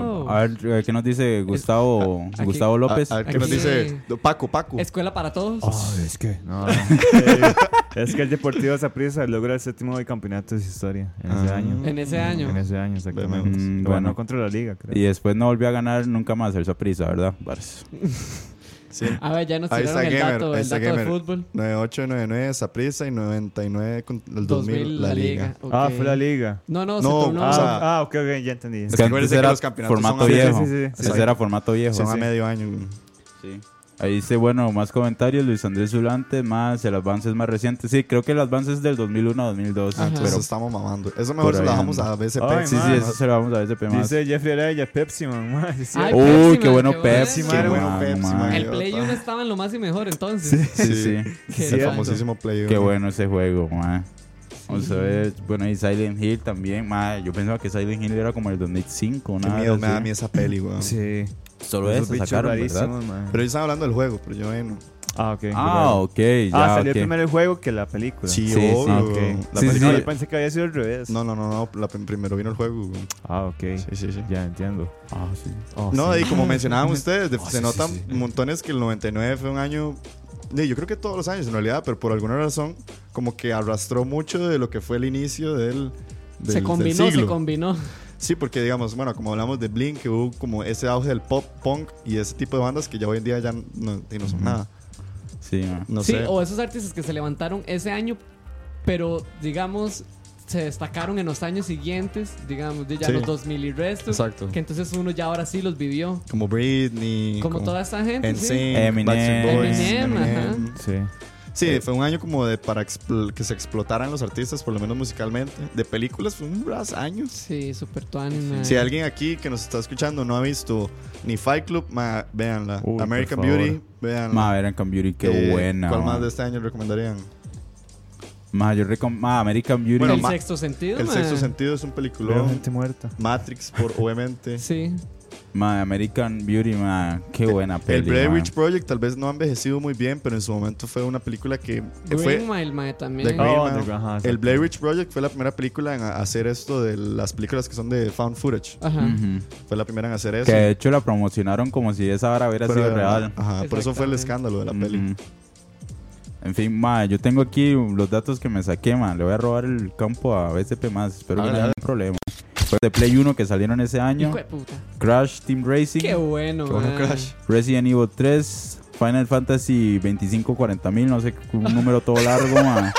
Wow. A ver, ¿qué nos dice Gustavo, aquí- Gustavo López? A, a ver qué nos dice Paco, Paco. Escuela para todos. es que. No, es que el Deportivo Saprissa logra el séptimo bicampeonato de su historia en ese Ah. año. En ese año. En ese año, exactamente. Mm, Lo bueno. ganó contra la liga, creo. Y después no volvió a ganar nunca más el Saprissa, ¿verdad? Sí. A ver, ya nos Ahí tiraron está el Gamer, dato, ahí el dato de Gamer. fútbol. 9899 Saprissa y 99 con el 2000, 2000 la liga. ok. Ah, fue la liga. No, no, No, se tornó. Ah, o sea, ah, ok, ok, ya entendí. Es que antes que los campeonatos formato son viejo. Sí, sí, sí. Ese era formato viejo. Son a sí. medio año. Sí. Ahí dice, bueno, más comentarios. Luis Andrés Zulante, más el avance más reciente. Sí, creo que el avance es del 2001 a 2002. Ajá. Entonces Pero, estamos mamando. Eso mejor se lo dejamos anda. a BCP. Ay, sí, sí, man. eso se lo vamos a ver de más. Dice Jeffrey Araya, Pepsi, man. man, sí, sí. Ay, Uy, Pepsi, qué man, bueno qué Pepsi, bueno. Qué bueno man, Pepsi, man. man. El Play 1 estaba en lo más y mejor entonces. Sí, sí. Qué El famosísimo Play. Qué uno. bueno ese juego, man. Vamos a ver, bueno, y Silent Hill también, man. Yo pensaba que Silent Hill era como el 2005, Qué nada miedo me da a así. mí esa peli, weón. Sí. Solo eso sacaron, ¿verdad? Pero ellos están hablando del juego, pero yo bueno. Ah, ok. Ah, ok. ya, Ah, salió ok. primero el juego que la película. Sí, Sí, sí. Ah, weón. ok. La Sí, No, película- yo pensé que había sido al revés. No, no, no, no. La, primero vino el juego. Ah, ok. Sí, sí, sí. Ya entiendo. Ah, sí. Oh, No, sí. y como mencionaban ustedes, de- Oh, se sí, notan sí, sí. montones que el 99 fue un año. yo creo que todos los años en realidad, pero por alguna razón, como que arrastró mucho de lo que fue el inicio del. del- Se del combinó, se siglo. combinó. Sí, porque digamos, bueno, como hablamos de Blink, que hubo como ese auge del pop punk y ese tipo de bandas que ya hoy en día ya no, y no son nada. Sí. No sí, sé. o esos artistas que se levantaron ese año, pero digamos, se destacaron en los años siguientes, digamos, de ya Sí. los 2000 y restos. Exacto. Que entonces uno ya ahora sí los vivió. Como Britney. Como toda esta gente. NSYNC, sí. Eminem. Boys, Eminem, Eminem. Sí. Sí, fue un año como de para que se explotaran los artistas, por lo menos musicalmente. De películas fue un bras años. Sí, super tuanis, man. Si alguien aquí que nos está escuchando no ha visto ni Fight Club, ma, véanla. Uy, American. Beauty, véanla. Ma, American Beauty, qué Eh, buena. ¿Cuál más de este año recomendarían? Ma, yo ma, American Beauty. Bueno, el ma- sexto sentido, El man. sexto sentido es un peliculón. gente muerta. Matrix, por, obviamente. Sí. Ma, American Beauty, ma, qué buena peli. El Blair. Witch Project tal vez no ha envejecido muy bien, pero en su momento fue una película que Green fue Mile, mae, también. The Green Oh, Mile. the- ajá, el. Blair Witch Project fue la primera película en hacer esto de las películas que son de found footage. Ajá. Fue la primera en hacer eso. Que de hecho la promocionaron como si esa vara hubiera Pero, sido real. Ajá, por eso fue el escándalo de la peli. Ujú. En fin, ma, yo tengo aquí los datos que me saqué, ma. Le voy a robar el campo a BCP más. Espero que no haya problema. De Play 1 que salieron ese año. Hijo de puta. Crash Team Racing. Qué bueno, Qué bueno, man. Crash. Resident Evil 3. Final Fantasy 2540 mil. No sé, un número todo largo.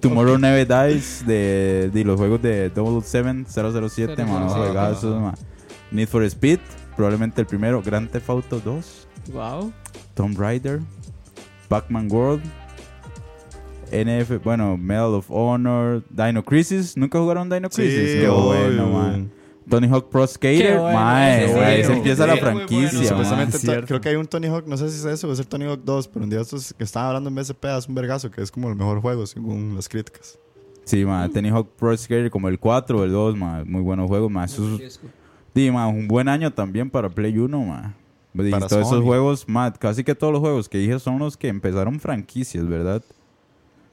Tomorrow Never Dies de, de los juegos de 007, 007, ma. unos 007. juegazos, ma. Need for Speed. Probablemente el primero. Grand Theft Auto 2. Wow. Tomb Raider, Pac-Man World, NF, bueno, Medal of Honor, Dino Crisis. ¿Nunca jugaron Dino Sí, Crisis? Qué bueno, man. Tony Hawk Pro Skater, bueno, mae, ahí se empieza la franquicia, bueno. Man. supuestamente creo que hay un Tony Hawk, no sé si es ese o es el Tony Hawk 2, pero un día estos que estaban hablando en BSP hace un vergazo, que es como el mejor juego según las críticas. Sí, man, Tony Hawk Pro Skater como el 4 o el 2, man, muy buenos juegos, man. Eso es- Sí, man, un buen año también para Play 1, man. Y Para todos esos Sony. juegos, man, casi que todos los juegos que dije son los que empezaron franquicias, ¿verdad?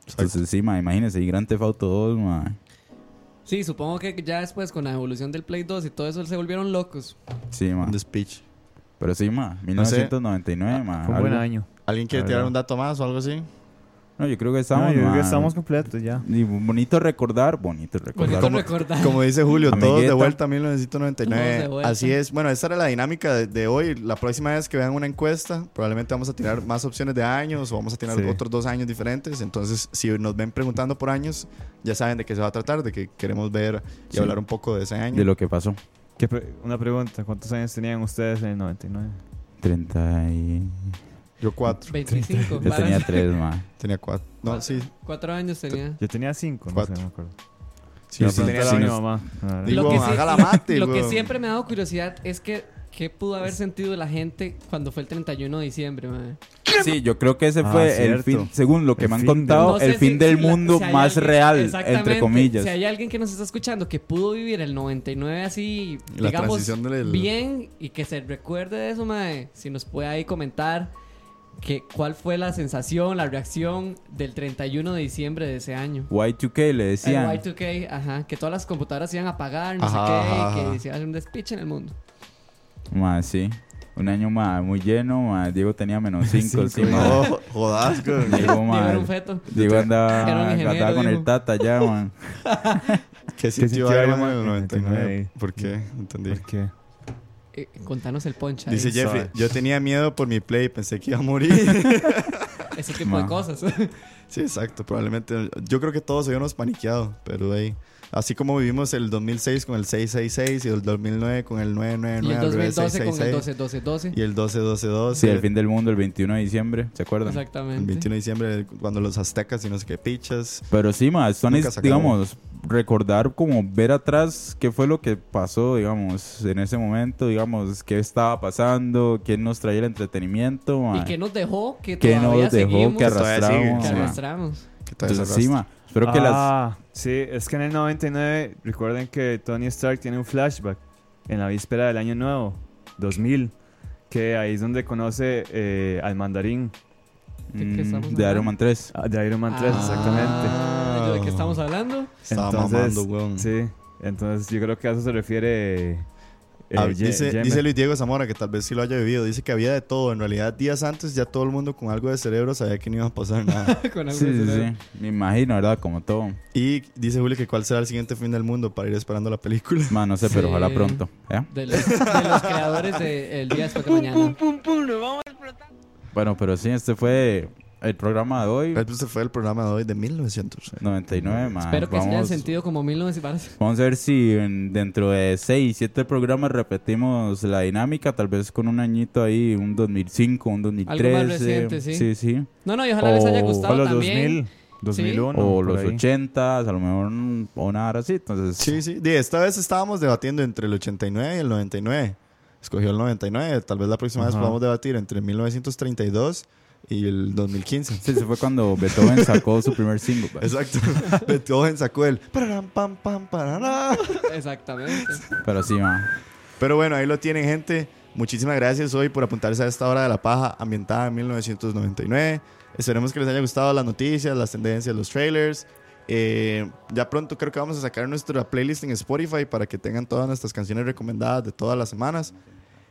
Entonces, sí, man, imagínense, y Grand Theft Auto 2, man. Sí, supongo que ya después con la evolución del Play 2 y todo eso se volvieron locos. Sí, man. The Speech. Pero sí, ma, sé. 1999, ma. Fue un buen año. ¿Alguien quiere tirar un dato más o algo así? No, yo creo que No, estamos, yo creo que estamos completos ya. Y bonito recordar, bonito recordar. Bonito recordar. Como dice Julio, todos de vuelta a Todos de 1999. vuelta. Así es. Bueno, esta era la dinámica de, de hoy. La próxima vez que vean una encuesta, probablemente vamos a tirar más opciones de años o vamos a tirar Sí. otros dos años diferentes. Entonces, si nos ven preguntando por años, ya saben de qué se va a tratar, de que queremos ver y Sí. hablar un poco de ese año. De lo que pasó. ¿Qué pre- una pregunta, ¿cuántos años tenían ustedes en el 99? 30 y... Yo cuatro. 25. Yo tenía 3, ma. Tenía cuatro. No, sí. Cuatro años tenía. Yo tenía cinco, no Cuatro. sé, no me acuerdo. Sí, sí, tenía sí, la nos- mamá. Digo, Lo que, sí- haga la mate, lo que weón. siempre me ha dado curiosidad es que qué pudo haber sentido la gente cuando fue el 31 de diciembre, mae. Sí, yo creo que ese Ah, fue el fin, según lo que El me han contado, No sé el si- fin del si la- mundo si más alguien- real, Exactamente. entre comillas. Si hay alguien que nos está escuchando que pudo vivir el 99 así, La digamos, transición del- bien y que se recuerde de eso, mae, si nos puede ahí comentar que cuál fue la sensación, la reacción del 31 de diciembre de ese año. Y2K le decían. El Y2K, ajá, que todas las computadoras iban a apagar, no Ajá, sé qué, ajá, que se iba a hacer un despiche en el mundo. Ma, sí. Un año ma, muy lleno, ma. Diego tenía menos 5, sí, ma. No, jodas. Diego, Diego era un feto. Diego andaba, Era un ingeniero, andaba con el dijo. tata ya, man. ¿Qué sintió Iron Man en el en 99? 99? ¿Por qué? Entendí. ¿Por qué? Eh, contanos el poncha. Dice ahí. Jeffrey, yo tenía miedo por mi play, pensé que iba a morir. Ese tipo de cosas. sí, exacto, probablemente. Yo creo que todos habíamos paniqueado, pero de ahí. Así como vivimos el 2006 con el 666 y el 2009 con el y 999 el al revés, 2012 con el 666, 12, 12, 12. y el 12 12 12 Sí, el fin del mundo el 21 de diciembre, ¿se acuerdan? Exactamente. el 21 de diciembre cuando los aztecas y no sé qué pichas. Pero sí, ma, son, digamos, recordar como ver atrás qué fue lo que pasó, digamos, en ese momento, digamos, qué estaba pasando, quién nos traía el entretenimiento, ma. Y que nos dejó, que qué todavía nos dejó, seguimos, que arrastramos. que arrastramos. Que Entonces, sí, ma. Espero que las... Ah, sí, es que en el 99, recuerden que Tony Stark tiene un flashback en la víspera del año nuevo, 2000, que ahí es donde conoce eh, al mandarín ¿De mm, de Iron? Man 3. ah, de Iron Man 3, Ah, exactamente. ¿De qué estamos hablando? Entonces, mamando, weón. Sí, entonces yo creo que a eso se refiere. Eh, Ah, Ye- dice, dice Luis Diego Zamora que tal vez sí lo haya vivido. Dice que había de todo. En realidad, días antes ya todo el mundo con algo de cerebro sabía que no iba a pasar nada. Con algo Sí, de sí, cerebro. sí. Me imagino, ¿verdad? Como todo. y dice Julio que cuál será el siguiente fin del mundo para ir esperando la película. Ma, no sé, pero ojalá pronto. De los, de los creadores de El Día Después de Mañana. Bueno, pero sí, este fue el programa de hoy. Este fue el programa de hoy de 1900. 99, ma. Espero que se hayan Vamos- sentido como 1900. Vamos a ver si en- dentro de 6, 7 programas repetimos la dinámica, tal vez con un añito ahí, un 2005, un 2013. reciente, sí. Sí, sí. No, no, y ojalá les haya O- gustado O los también. 2000, 2001. o por los ahí. 80, a lo mejor o una hora así. Entonces, Sí, sí. Di, esta vez estábamos debatiendo entre el 89 y el 99. Escogió el 99. Tal vez la próxima vez podamos debatir entre 1932 y el 2015. sí, ese fue cuando Beethoven sacó su primer single. pues. Exacto. Beethoven sacó el... pam, pam, parará. Exactamente. Pero sí, ma. Pero bueno, ahí lo tienen, gente. Muchísimas gracias hoy por apuntarse a esta hora de la paja ambientada en 1999. Esperemos que les haya gustado las noticias, las tendencias, los trailers. Eh, ya pronto creo que vamos a sacar nuestra playlist en Spotify para que tengan todas nuestras canciones recomendadas de todas las semanas.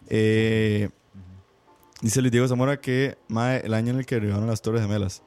Eh, dice Luis Diego Zamora que mae, el año en el que derribaron las Torres Gemelas.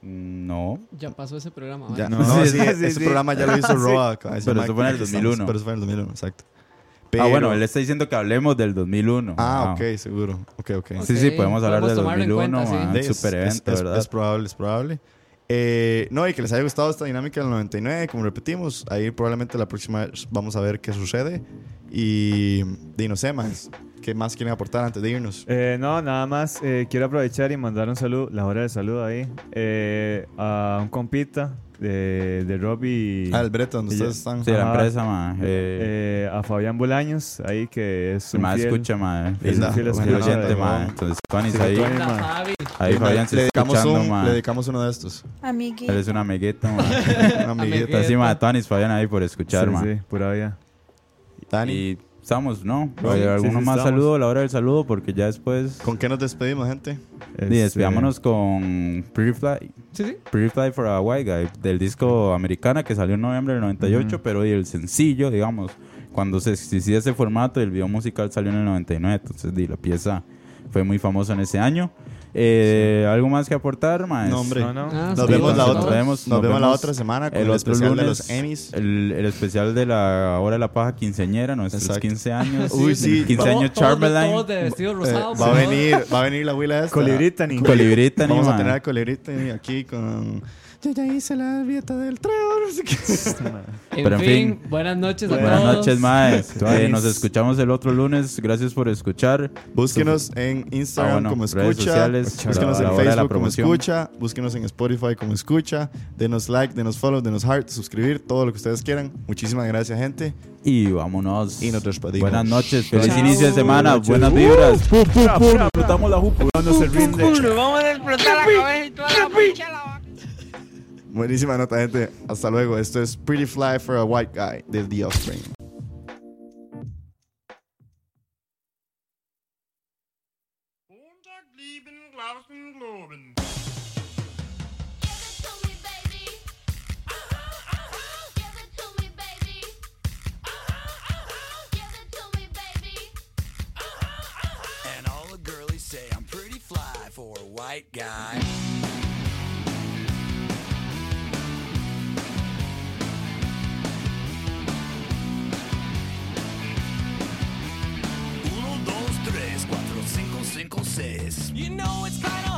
No. Ya pasó ese programa. Ya, ¿vale? no, No, sí, sí, sí, ese sí. programa ya lo hizo Roa. Pero eso fue en el aquí 2001. estamos, Pero eso fue en el 2001, exacto. Ah, Pero- bueno, él está diciendo que hablemos del 2001. Ah, Ah. ok, seguro. Ok, ok. Sí, sí, podemos hablar podemos del tomarlo en 2001, cuenta, sí. ma, De- un es- super es- evento, es, ¿verdad? es probable, es probable. Eh, no, y que les haya gustado esta dinámica del 99, como repetimos. Ahí probablemente la próxima vamos a ver qué sucede. Y, y no sé más. ¿Qué más quieren aportar antes de irnos? Eh, no, nada más eh, quiero aprovechar y mandar un saludo, la hora de saludo ahí, eh, a un compita de, de Rob y Ah, el Brete, donde ustedes están. Sí, la empresa, ma. Eh, eh, a Fabián Bolaños, ahí que es un más fiel- escucha, ma. es un fiel oyente, ma. Entonces, Tony Sí, ahí. Ma. Ahí le, Fabián se le está dedicamos escuchando, un, ma. le dedicamos uno de estos. Amiguito. Él es una amigueta, ma. Una amiguita. Amigueta. Así, ma, Tony, Fabián ahí por escuchar, Sí, ma. sí, pura vida. Dani, Y estamos, ¿no? Sí, ¿Hay sí, alguno sí, más estamos. saludo a la hora del saludo? Porque ya después... ¿con qué nos despedimos, gente? Y Este, despidámonos con Pretty Fly, Sí, sí. Pretty Fly for a White Guy del disco Americana que salió en noviembre del 98, Ujú. pero y el sencillo, digamos, cuando se existía ese formato, el video musical salió en el 99, entonces di, la pieza fue muy famosa en ese año. Eh, ¿Algo más que aportar, maes? No, hombre. No, no. Ah, Nos sí, vemos la otra. Nos vemos, Nos nos vemos la vemos otra semana con el el, otro especial de lunes, los Emmys. El, el especial de la hora de la paja quinceañera, nuestros Exacto. 15 años. Uy, sí. 15 años Todos- todos de- de vestido Eh, rosado. va a venir, va a venir la abuela esta. Colibrita, ni. Colibrita, Vamos ni, a ma. tener a Colibrita aquí con. Yo ya hice la dieta del trébol. En Pero en fin, fin. buenas noches a Buenas noches, Maes. Eh, nos escuchamos el otro lunes. Gracias por escuchar. Búsquenos en Instagram Ah, bueno, como redes escucha. sociales, Búsquenos en Facebook como escucha. Búsquenos en Spotify como escucha. Denos like, denos follow, denos heart, suscribir, todo lo que ustedes quieran. Muchísimas gracias, gente. Y vámonos. Y nos despedimos. Buenas noches. Feliz Chao. inicio de semana. Buenas vibras. Pum, pum, pum. Explotamos la jupa. No se rinde. Vamos a explotar la cabeza y toda la pinche la vaca. Buenísima nota, gente. Hasta luego. Esto es Pretty Fly for a White Guy del The Offspring. Give it cinco, seis. You know it's kinda hard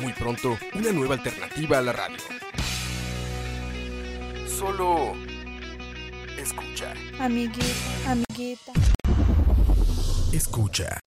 Muy pronto, una nueva alternativa a la radio. Solo escucha. Amiguita, amiguita. Escucha.